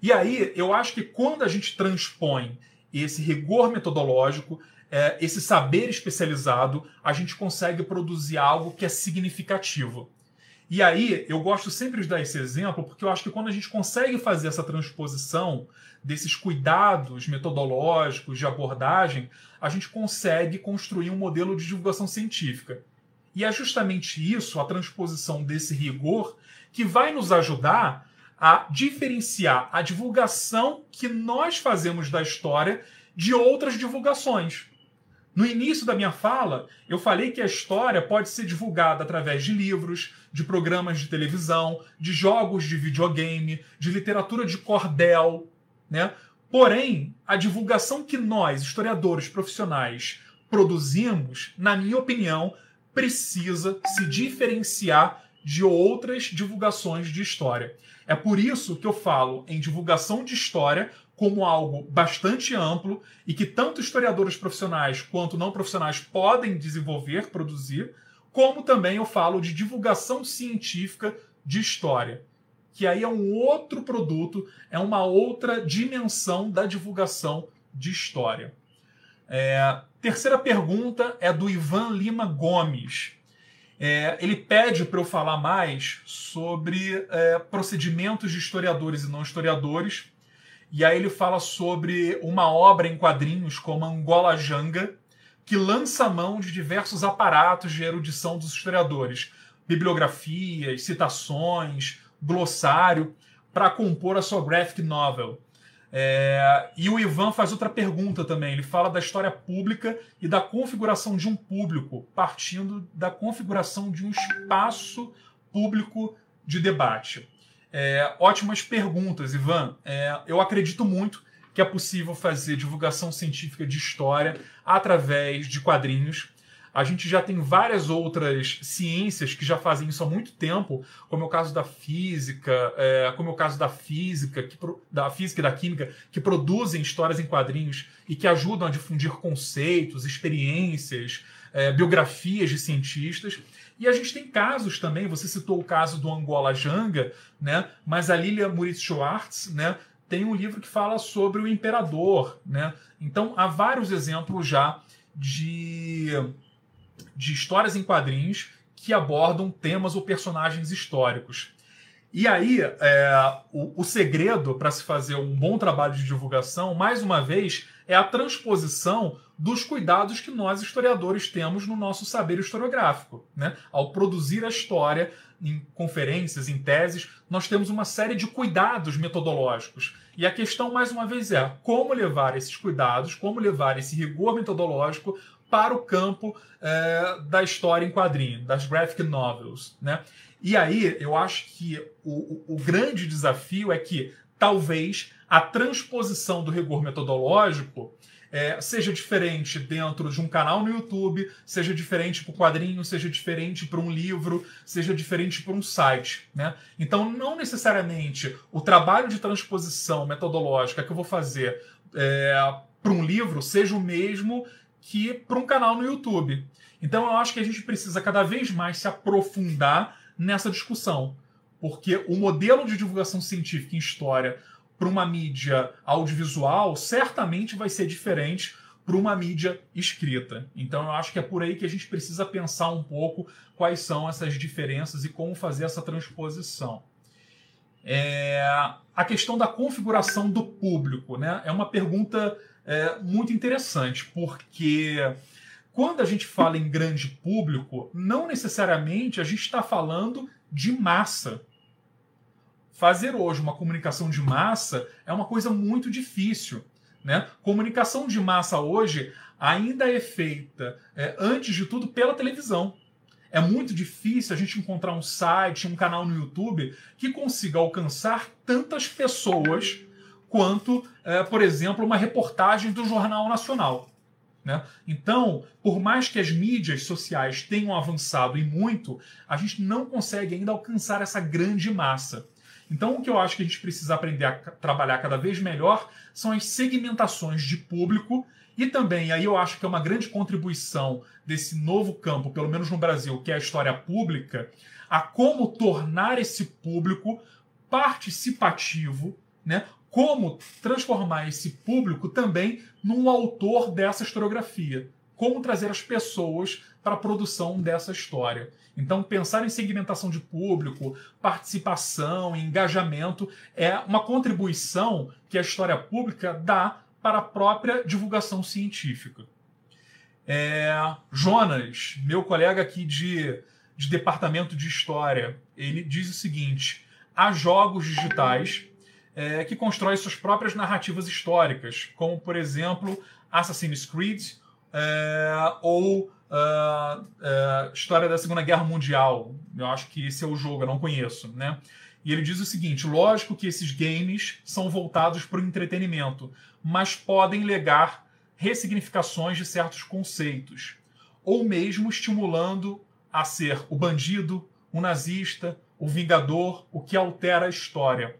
Speaker 2: E aí, eu acho que quando a gente transpõe esse rigor metodológico, é, esse saber especializado, a gente consegue produzir algo que é significativo. E aí, eu gosto sempre de dar esse exemplo, porque eu acho que quando a gente consegue fazer essa transposição desses cuidados metodológicos de abordagem, a gente consegue construir um modelo de divulgação científica. E é justamente isso, a transposição desse rigor, que vai nos ajudar a diferenciar a divulgação que nós fazemos da história de outras divulgações. No início da minha fala, eu falei que a história pode ser divulgada através de livros, de programas de televisão, de jogos de videogame, de literatura de cordel, né? Porém, a divulgação que nós, historiadores profissionais, produzimos, na minha opinião, precisa se diferenciar de outras divulgações de história. É por isso que eu falo em divulgação de história como algo bastante amplo e que tanto historiadores profissionais quanto não profissionais podem desenvolver, produzir, como também eu falo de divulgação científica de história, que aí é um outro produto, é uma outra dimensão da divulgação de história. É, terceira pergunta é do Ivan Lima Gomes. É, ele pede para eu falar mais sobre é, procedimentos de historiadores e não historiadores. E aí ele fala sobre uma obra em quadrinhos como Angola Janga, que lança mão de diversos aparatos de erudição dos historiadores, bibliografias, citações, glossário, para compor a sua graphic novel. É, e o Ivan faz outra pergunta também. Ele fala da história pública e da configuração de um público, partindo da configuração de um espaço público de debate. É, ótimas perguntas, Ivan. É, eu acredito muito que é possível fazer divulgação científica de história através de quadrinhos. A gente já tem várias outras ciências que já fazem isso há muito tempo, como é o caso da física, é, como é o caso da física, que, da física e da química, que produzem histórias em quadrinhos e que ajudam a difundir conceitos, experiências, é, biografias de cientistas. E a gente tem casos também, você citou o caso do Angola Janga, né? mas a Lilia Muritz Schwartz né? tem um livro que fala sobre o imperador. Né? Então há vários exemplos já de de histórias em quadrinhos que abordam temas ou personagens históricos. E aí, é, o, o segredo para se fazer um bom trabalho de divulgação, mais uma vez, é a transposição dos cuidados que nós, historiadores, temos no nosso saber historiográfico. Né? Ao produzir a história em conferências, em teses, nós temos uma série de cuidados metodológicos. E a questão, mais uma vez, é como levar esses cuidados, como levar esse rigor metodológico para o campo é, da história em quadrinho, das graphic novels. Né? E aí eu acho que o, o, o grande desafio é que talvez a transposição do rigor metodológico é, seja diferente dentro de um canal no YouTube, seja diferente para o quadrinho, seja diferente para um livro, seja diferente para um site. Né? Então, não necessariamente o trabalho de transposição metodológica que eu vou fazer é, para um livro seja o mesmo que para um canal no YouTube. Então eu acho que a gente precisa cada vez mais se aprofundar nessa discussão, porque o modelo de divulgação científica em história para uma mídia audiovisual certamente vai ser diferente para uma mídia escrita. Então eu acho que é por aí que a gente precisa pensar um pouco quais são essas diferenças e como fazer essa transposição. É... a questão da configuração do público né? é uma pergunta é, muito interessante, porque quando a gente fala em grande público, não necessariamente a gente está falando de massa. Fazer hoje uma comunicação de massa é uma coisa muito difícil. Né? Comunicação de massa hoje ainda é feita, é, antes de tudo, pela televisão. É muito difícil a gente encontrar um site, um canal no YouTube que consiga alcançar tantas pessoas quanto, é, por exemplo, uma reportagem do Jornal Nacional. Né? Então, por mais que as mídias sociais tenham avançado e muito, a gente não consegue ainda alcançar essa grande massa. Então, o que eu acho que a gente precisa aprender a trabalhar cada vez melhor são as segmentações de público e também, aí eu acho que é uma grande contribuição desse novo campo, pelo menos no Brasil, que é a história pública, a como tornar esse público participativo, né? como transformar esse público também num autor dessa historiografia. Como trazer as pessoas para a produção dessa história. Então, pensar em segmentação de público, participação, engajamento é uma contribuição que a história pública dá para a própria divulgação científica. É, Jonas, meu colega aqui de, de departamento de história, ele diz o seguinte: há jogos digitais é, que constroem suas próprias narrativas históricas, como, por exemplo, Assassin's Creed é, ou uh, uh, História da Segunda Guerra Mundial. Eu acho que esse é o jogo, eu não conheço. Né? E ele diz o seguinte: lógico que esses games são voltados para o entretenimento, mas podem legar ressignificações de certos conceitos, ou mesmo estimulando a ser o bandido, o nazista, o vingador, o que altera a história.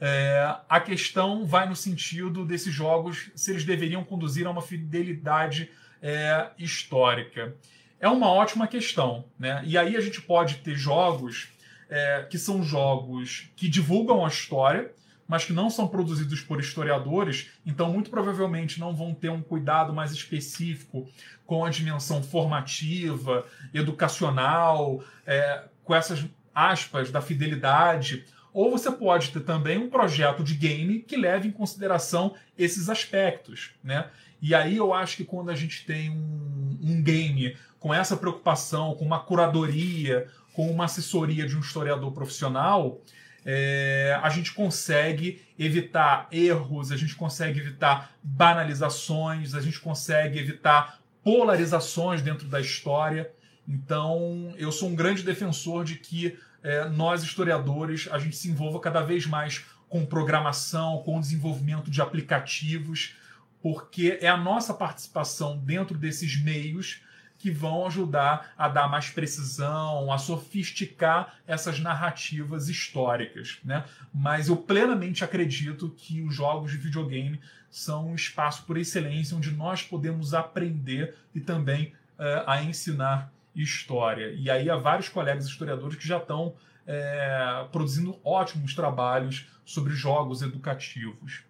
Speaker 2: É, a questão vai no sentido desses jogos se eles deveriam conduzir a uma fidelidade é, histórica. É uma ótima questão, né? E aí a gente pode ter jogos é, que são jogos que divulgam a história, mas que não são produzidos por historiadores, então muito provavelmente não vão ter um cuidado mais específico com a dimensão formativa, educacional, é, com essas aspas da fidelidade ou você pode ter também um projeto de game que leve em consideração esses aspectos, né? E aí eu acho que quando a gente tem um, um game com essa preocupação, com uma curadoria, com uma assessoria de um historiador profissional, é, a gente consegue evitar erros, a gente consegue evitar banalizações, a gente consegue evitar polarizações dentro da história. Então, eu sou um grande defensor de que é, nós, historiadores, a gente se envolva cada vez mais com programação, com desenvolvimento de aplicativos, porque é a nossa participação dentro desses meios que vão ajudar a dar mais precisão, a sofisticar essas narrativas históricas. Né? Mas eu plenamente acredito que os jogos de videogame são um espaço por excelência onde nós podemos aprender e também uh, a ensinar história. E aí há vários colegas historiadores que já estão é, produzindo ótimos trabalhos sobre jogos educativos.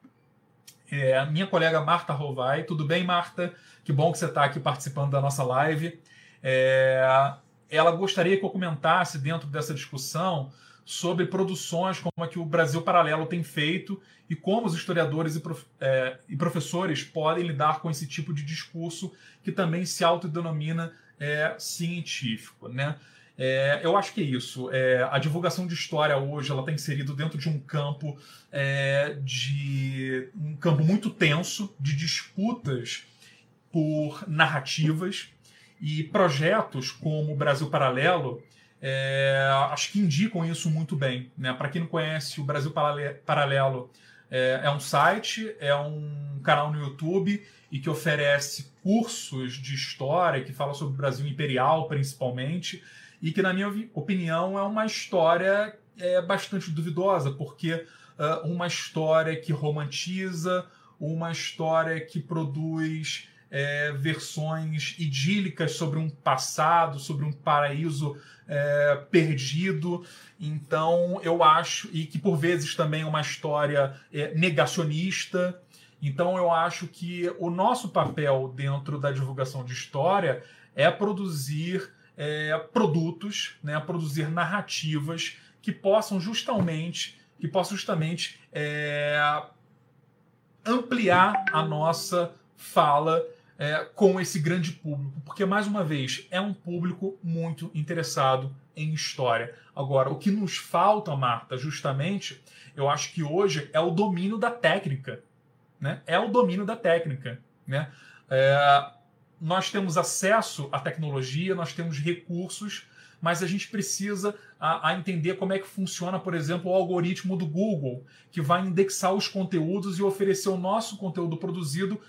Speaker 2: É, minha colega Marta Rovai, tudo bem, Marta? Que bom que você está aqui participando da nossa live. É, ela gostaria que eu comentasse dentro dessa discussão sobre produções como a que o Brasil Paralelo tem feito e como os historiadores e, prof, é, e professores podem lidar com esse tipo de discurso que também se autodenomina é, científico, né? É, eu acho que é isso. É, a divulgação de história hoje ela está inserida dentro de um campo é, de um campo muito tenso de disputas por narrativas e projetos como o Brasil Paralelo é, acho que indicam isso muito bem. Né? Para quem não conhece, o Brasil Paralelo é, é um site, é um canal no YouTube e que oferece cursos de história que fala sobre o Brasil imperial, principalmente, e que, na minha opinião, é uma história é, bastante duvidosa, porque uh, uma história que romantiza, uma história que produz é, versões idílicas sobre um passado, sobre um paraíso é, perdido. Então, eu acho, e que por vezes também é uma história é, negacionista. Então, eu acho que o nosso papel dentro da divulgação de história é produzir é, produtos, né, produzir narrativas que possam justamente, que possam justamente é, ampliar a nossa fala é, com esse grande público, porque mais uma vez é um público muito interessado em história. Agora, o que nos falta, Marta, justamente, eu acho que hoje é o domínio da técnica né? É o domínio da técnica, né? É, nós temos acesso à tecnologia, nós temos recursos, mas a gente precisa a, a, entender como é que funciona, por exemplo, o algoritmo do Google, que vai indexar os conteúdos e oferecer o nosso conteúdo produzido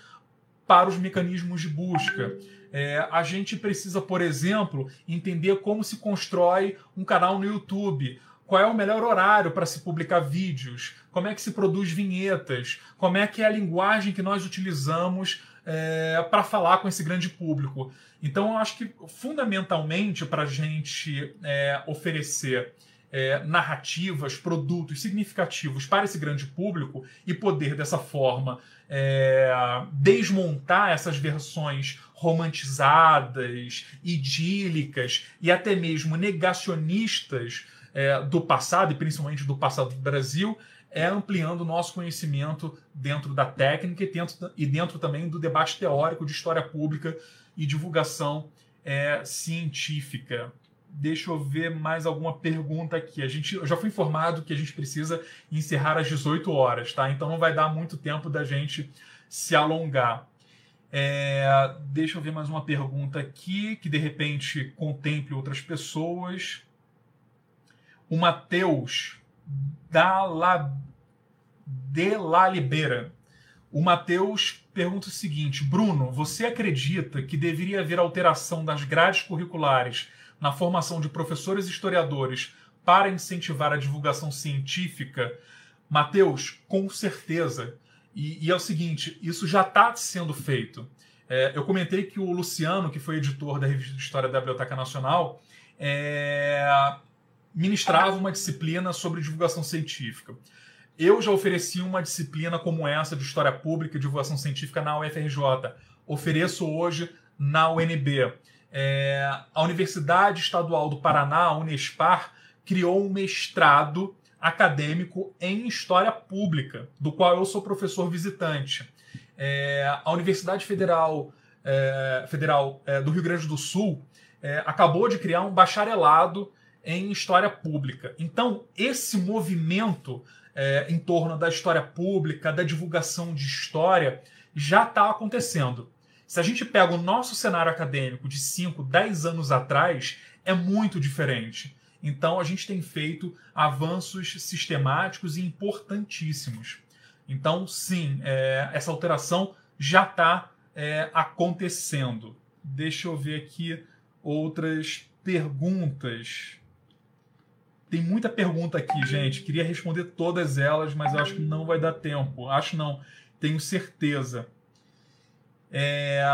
Speaker 2: para os mecanismos de busca. É, a gente precisa, por exemplo, entender como se constrói um canal no YouTube, qual é o melhor horário para se publicar vídeos, como é que se produz vinhetas, como é que é a linguagem que nós utilizamos é, para falar com esse grande público. Então, eu acho que fundamentalmente para a gente é, oferecer é, narrativas, produtos significativos para esse grande público e poder dessa forma é, desmontar essas versões romantizadas, idílicas e até mesmo negacionistas é, do passado, e principalmente do passado do Brasil, é ampliando o nosso conhecimento dentro da técnica e dentro, e dentro também do debate teórico de história pública e divulgação é, científica. Deixa eu ver mais alguma pergunta aqui. A gente, eu já fui informado que a gente precisa encerrar às 18 horas, tá? Então não vai dar muito tempo da gente se alongar. É, deixa eu ver mais uma pergunta aqui, que de repente contemple outras pessoas. O Matheus da La, de La Libera. O Matheus pergunta o seguinte: Bruno, você acredita que deveria haver alteração das grades curriculares na formação de professores e historiadores para incentivar a divulgação científica? Matheus, com certeza. E, e, é o seguinte: isso já está sendo feito. É, eu comentei que o Luciano, que foi editor da revista de História da Biblioteca Nacional, é, ministrava uma disciplina sobre divulgação científica. Eu já ofereci uma disciplina como essa de História Pública e Divulgação Científica na UFRJ. Ofereço hoje na UNB. É, a Universidade Estadual do Paraná, a Unespar, criou um mestrado acadêmico em História Pública, do qual eu sou professor visitante. É, a Universidade Federal, é, Federal é, do Rio Grande do Sul é, acabou de criar um bacharelado em história pública. Então, esse movimento é, em torno da história pública, da divulgação de história, já está acontecendo. Se a gente pega o nosso cenário acadêmico de 5, 10 anos atrás, é muito diferente. Então, a gente tem feito avanços sistemáticos e importantíssimos. Então, sim, é, essa alteração já está é, acontecendo. Deixa eu ver aqui outras perguntas. Tem muita pergunta aqui, gente. Queria responder todas elas, mas eu acho que não vai dar tempo. Acho não, tenho certeza. É...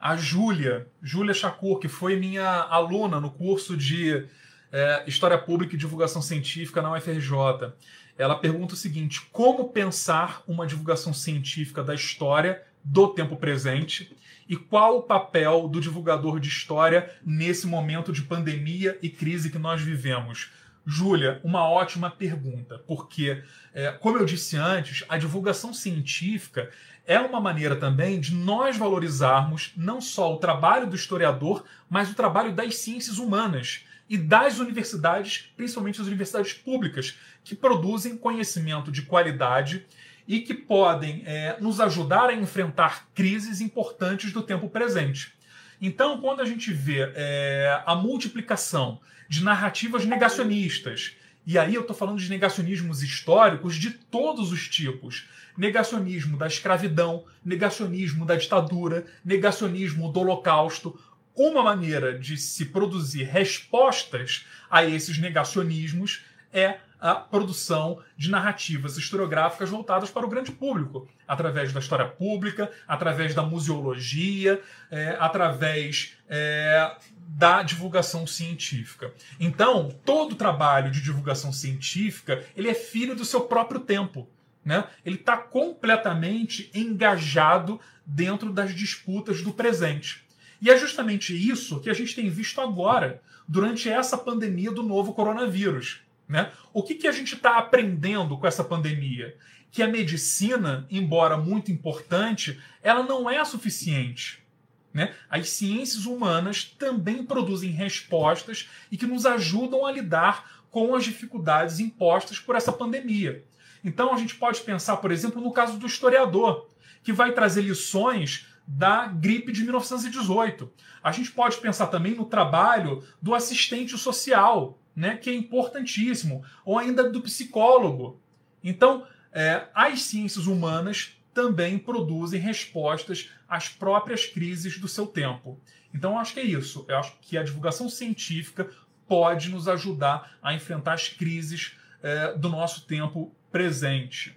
Speaker 2: A Júlia, Júlia Chacur, que foi minha aluna no curso de é, História Pública e Divulgação Científica na UFRJ. Ela pergunta o seguinte: como pensar uma divulgação científica da história do tempo presente e qual o papel do divulgador de história nesse momento de pandemia e crise que nós vivemos? Júlia, uma ótima pergunta, porque, é, como eu disse antes, a divulgação científica é uma maneira também de nós valorizarmos não só o trabalho do historiador, mas o trabalho das ciências humanas e das universidades, principalmente as universidades públicas, que produzem conhecimento de qualidade e que podem é, nos ajudar a enfrentar crises importantes do tempo presente. Então, quando a gente vê é, a multiplicação de narrativas negacionistas, e aí eu estou falando de negacionismos históricos de todos os tipos. Negacionismo da escravidão, negacionismo da ditadura, negacionismo do holocausto. Uma maneira de se produzir respostas a esses negacionismos é a produção de narrativas historiográficas voltadas para o grande público, através da história pública, através da museologia, é, através é, da divulgação científica. Então, todo trabalho de divulgação científica ele é filho do seu próprio tempo. Né? Ele está completamente engajado dentro das disputas do presente. E é justamente isso que a gente tem visto agora, durante essa pandemia do novo coronavírus. Né? O que, que a gente está aprendendo com essa pandemia? Que a medicina, embora muito importante, ela não é suficiente. Né? As ciências humanas também produzem respostas e que nos ajudam a lidar com as dificuldades impostas por essa pandemia. Então a gente pode pensar, por exemplo, no caso do historiador, que vai trazer lições da gripe de 1918. A gente pode pensar também no trabalho do assistente social, né, que é importantíssimo, ou ainda do psicólogo. Então, é, as ciências humanas também produzem respostas às próprias crises do seu tempo. Então, acho que é isso. Eu acho que a divulgação científica pode nos ajudar a enfrentar as crises é, do nosso tempo presente.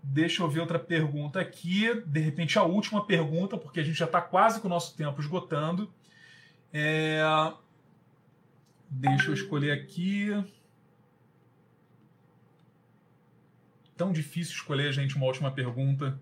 Speaker 2: Deixa eu ver outra pergunta aqui. De repente, a última pergunta, porque a gente já está quase com o nosso tempo esgotando. É... Deixa eu escolher aqui. Tão difícil escolher, gente, uma última pergunta.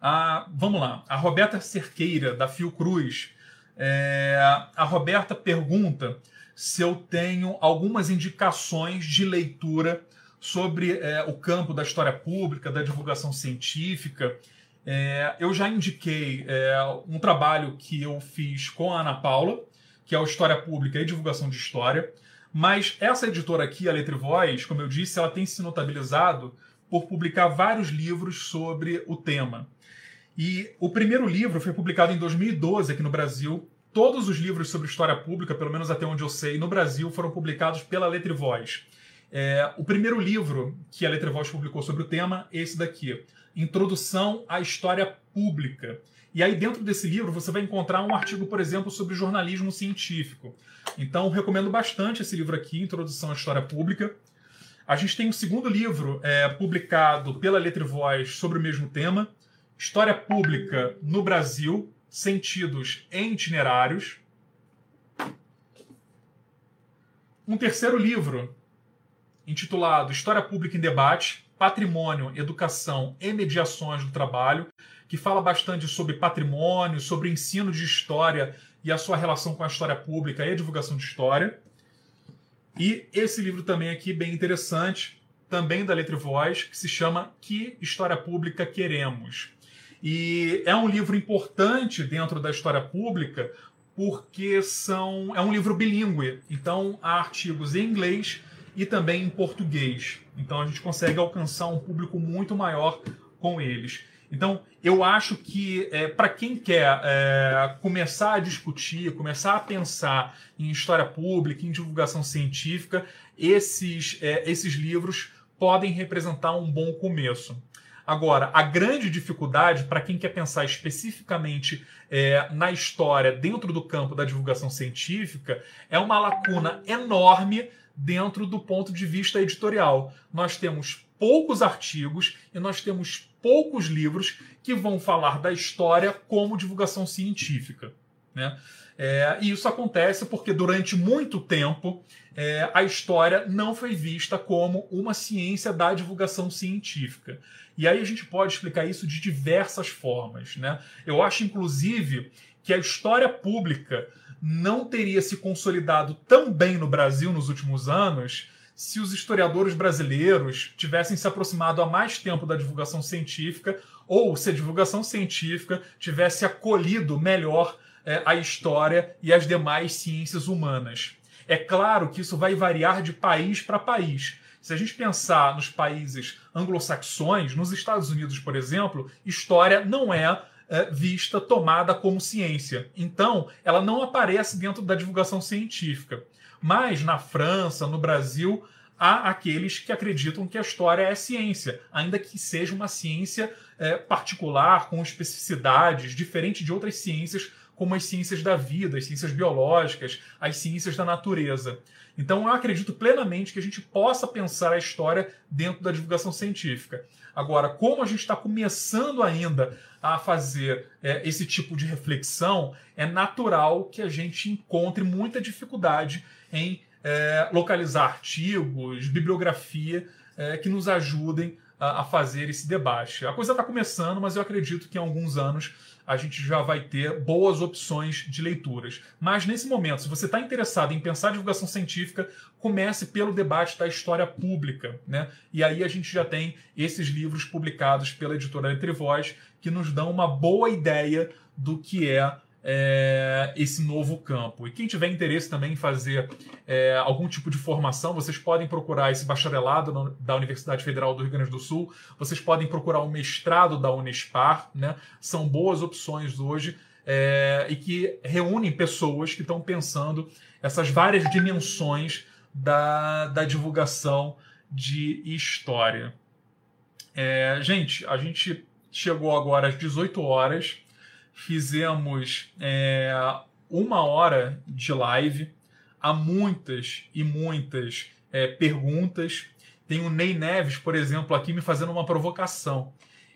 Speaker 2: Ah, vamos lá. A Roberta Cerqueira, da Fiocruz. É... A Roberta pergunta se eu tenho algumas indicações de leitura sobre é, o campo da história pública, da divulgação científica. É, eu já indiquei é, um trabalho que eu fiz com a Ana Paula, que é o História Pública e Divulgação de História. Mas essa editora aqui, a Letra e Voz, como eu disse, ela tem se notabilizado por publicar vários livros sobre o tema. E o primeiro livro foi publicado em 2012 aqui no Brasil. Todos os livros sobre história pública, pelo menos até onde eu sei, no Brasil, foram publicados pela Letra e Voz. É, o primeiro livro que a Letra Voz publicou sobre o tema é esse daqui, Introdução à História Pública. E aí, dentro desse livro, você vai encontrar um artigo, por exemplo, sobre jornalismo científico. Então, recomendo bastante esse livro aqui, Introdução à História Pública. A gente tem um segundo livro é, publicado pela Letra Voz sobre o mesmo tema, História Pública no Brasil, Sentidos e Itinerários. Um terceiro livro, intitulado História Pública em Debate, Patrimônio, Educação e Mediações do Trabalho, que fala bastante sobre patrimônio, sobre ensino de história e a sua relação com a história pública e a divulgação de história. E esse livro também aqui, bem interessante, também da Letra e Voz, que se chama Que História Pública Queremos? E é um livro importante dentro da história pública porque são, é um livro bilíngue. Então há artigos em inglês e também em português. Então a gente consegue alcançar um público muito maior com eles. Então, eu acho que é, para quem quer é, começar a discutir, começar a pensar em história pública, em divulgação científica, esses, é, esses livros podem representar um bom começo. Agora, a grande dificuldade para quem quer pensar especificamente é, na história dentro do campo da divulgação científica é uma lacuna enorme dentro do ponto de vista editorial. Nós temos poucos artigos e nós temos poucos livros que vão falar da história como divulgação científica. Né? É, e isso acontece porque durante muito tempo é, a história não foi vista como uma ciência da divulgação científica. E aí a gente pode explicar isso de diversas formas. Né? Eu acho, inclusive, que a história pública não teria se consolidado tão bem no Brasil nos últimos anos se os historiadores brasileiros tivessem se aproximado há mais tempo da divulgação científica ou se a divulgação científica tivesse acolhido melhor é, a história e as demais ciências humanas. É claro que isso vai variar de país para país. Se a gente pensar nos países anglo-saxões, nos Estados Unidos, por exemplo, história não é é, vista, tomada como ciência. Então, ela não aparece dentro da divulgação científica. Mas na França, no Brasil, há aqueles que acreditam que a história é ciência, ainda que seja uma ciência é, particular, com especificidades, diferente de outras ciências, como as ciências da vida, as ciências biológicas, as ciências da natureza. Então, eu acredito plenamente que a gente possa pensar a história dentro da divulgação científica. Agora, como a gente está começando ainda a fazer é, esse tipo de reflexão, é natural que a gente encontre muita dificuldade em é, localizar artigos, bibliografia é, que nos ajudem a, a fazer esse debate. A coisa está começando, mas eu acredito que em alguns anos a gente já vai ter boas opções de leituras. Mas nesse momento, se você está interessado em pensar divulgação científica, comece pelo debate da história pública, né? E aí a gente já tem esses livros publicados pela editora Entre Voz que nos dão uma boa ideia do que é é, esse novo campo. E quem tiver interesse também em fazer é, algum tipo de formação, vocês podem procurar esse bacharelado da Universidade Federal do Rio Grande do Sul, vocês podem procurar o mestrado da Unespar, né? são boas opções hoje é, e que reúnem pessoas que estão pensando essas várias dimensões da, da divulgação de história. É, gente, a gente chegou agora às 18 horas, fizemos é, uma hora de live, há muitas e muitas é, perguntas. Tem o Ney Neves, por exemplo, aqui me fazendo uma provocação.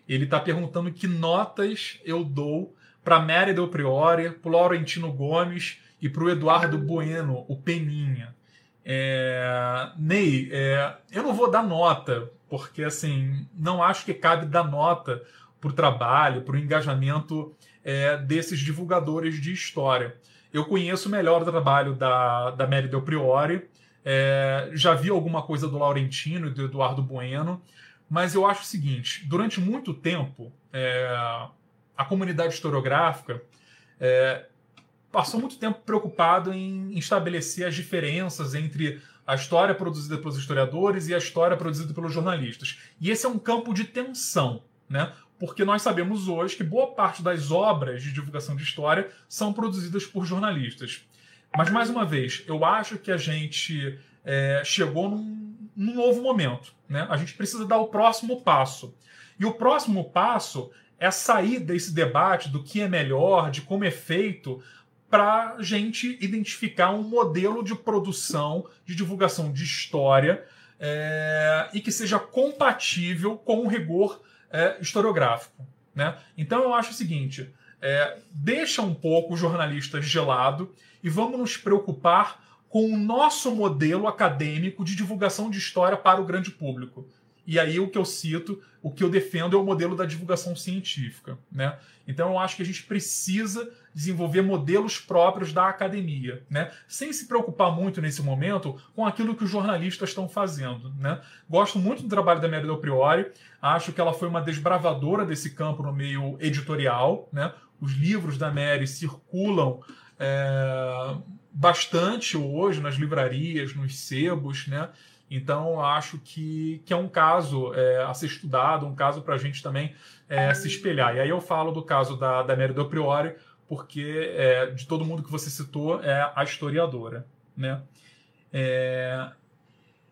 Speaker 2: Ele está perguntando que notas eu dou para Mary Del Priori, para Laurentino Gomes e para o Eduardo Bueno, o Peninha. É, Ney, é, eu não vou dar nota, porque assim, não acho que cabe dar nota para o trabalho, para o engajamento é, desses divulgadores de história. Eu conheço melhor o trabalho da, da Mary Del Priori, é, já vi alguma coisa do Laurentino e do Eduardo Bueno, mas eu acho o seguinte: durante muito tempo, é, a comunidade historiográfica é, passou muito tempo preocupado em estabelecer as diferenças entre a história produzida pelos historiadores e a história produzida pelos jornalistas. E esse é um campo de tensão, né? Porque nós sabemos hoje que boa parte das obras de divulgação de história são produzidas por jornalistas. Mas, mais uma vez, eu acho que a gente é, chegou num, num novo momento. Né? A gente precisa dar o próximo passo. E o próximo passo é sair desse debate do que é melhor, de como é feito, para a gente identificar um modelo de produção, de divulgação de história é, e que seja compatível com o rigor é, historiográfico. Né? Então eu acho o seguinte: é, deixa um pouco o jornalista gelado e vamos nos preocupar com o nosso modelo acadêmico de divulgação de história para o grande público. E aí o que eu cito, o que eu defendo é o modelo da divulgação científica. Né? Então eu acho que a gente precisa desenvolver modelos próprios da academia, né? sem se preocupar muito nesse momento com aquilo que os jornalistas estão fazendo. Né? Gosto muito do trabalho da Mary Del Priori, acho que ela foi uma desbravadora desse campo no meio editorial. Né? Os livros da Mary circulam é, bastante hoje nas livrarias, nos sebos, né? Então, acho que, que é um caso é, a ser estudado, um caso para a gente também é, se espelhar. E aí eu falo do caso da, da Mary do Priori, porque é, de todo mundo que você citou é a historiadora. Né? É,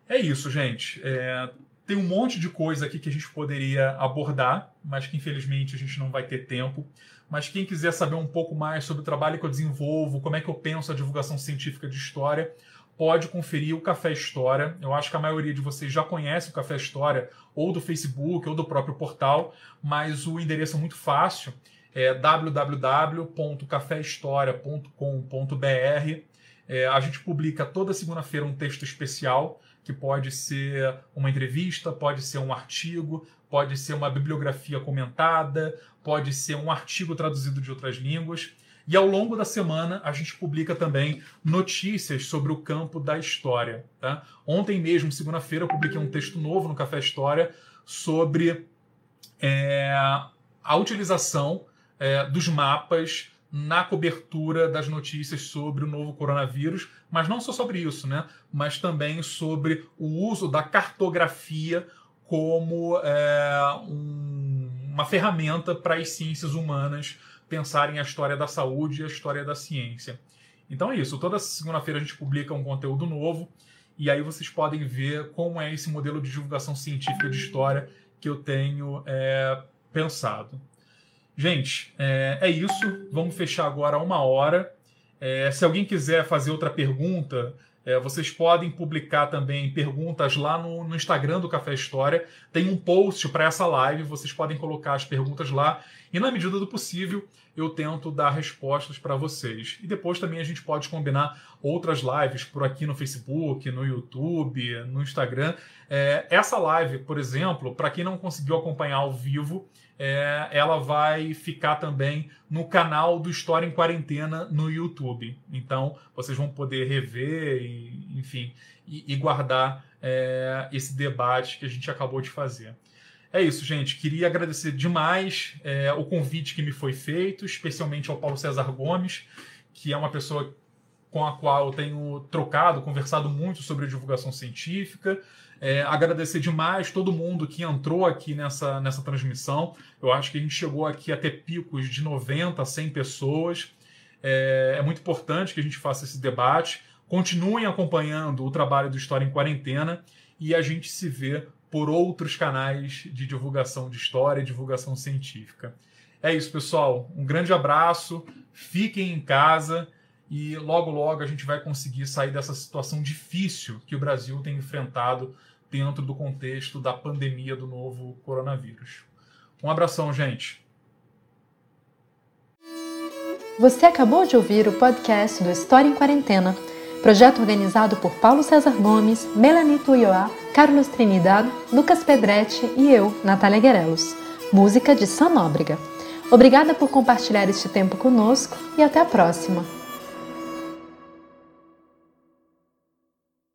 Speaker 2: é isso, gente. É, tem um monte de coisa aqui que a gente poderia abordar, mas que infelizmente a gente não vai ter tempo. Mas quem quiser saber um pouco mais sobre o trabalho que eu desenvolvo, como é que eu penso a divulgação científica de história, pode conferir o Café História. Eu acho que a maioria de vocês já conhece o Café História, ou do Facebook, ou do próprio portal, mas o endereço é muito fácil. É www.caféhistoria.com.br. É, a gente publica toda segunda-feira um texto especial, que pode ser uma entrevista, pode ser um artigo, pode ser uma bibliografia comentada, pode ser um artigo traduzido de outras línguas. E ao longo da semana a gente publica também notícias sobre o campo da história. Tá? Ontem mesmo, segunda-feira, eu publiquei um texto novo no Café História sobre é, a utilização é, dos mapas na cobertura das notícias sobre o novo coronavírus, mas não só sobre isso, né? Mas também sobre o uso da cartografia como é, um, uma ferramenta para as ciências humanas pensarem a história da saúde e a história da ciência. Então é isso. Toda segunda-feira a gente publica um conteúdo novo e aí vocês podem ver como é esse modelo de divulgação científica de história que eu tenho é, pensado. Gente, é, é, isso. Vamos fechar agora uma hora. É, se alguém quiser fazer outra pergunta, é, vocês podem publicar também perguntas lá no, no, Instagram do Café História. Tem um post para essa live, vocês podem colocar as perguntas lá. E na medida do possível, eu tento dar respostas para vocês. E depois também a gente pode combinar outras lives por aqui no Facebook, no YouTube, no Instagram. É, essa live, por exemplo, para quem não conseguiu acompanhar ao vivo, é, ela vai ficar também no canal do História em Quarentena no YouTube. Então, vocês vão poder rever, e, enfim, e, e guardar é, esse debate que a gente acabou de fazer. É isso, gente. Queria agradecer demais é, o convite que me foi feito, especialmente ao Paulo César Gomes, que é uma pessoa com a qual eu tenho trocado, conversado muito sobre divulgação científica. É, agradecer demais todo mundo que entrou aqui nessa, nessa transmissão. Eu acho que a gente chegou aqui a ter picos de 90 a 100 pessoas. É, é muito importante que a gente faça esse debate. Continuem acompanhando o trabalho do História em Quarentena e a gente se vê por outros canais de divulgação de história e divulgação científica. É isso, pessoal. Um grande abraço, fiquem em casa e logo, logo a gente vai conseguir sair dessa situação difícil que o Brasil tem enfrentado dentro do contexto da pandemia do novo coronavírus. Um abração, gente.
Speaker 1: Você acabou de ouvir o podcast do História em Quarentena, projeto organizado por Paulo César Gomes, Melanie Tuioá, Carlos Trinidad, Lucas Pedretti e eu, Natália Guerelos. Música de Sanóbrega. Obrigada por compartilhar este tempo conosco e até a próxima!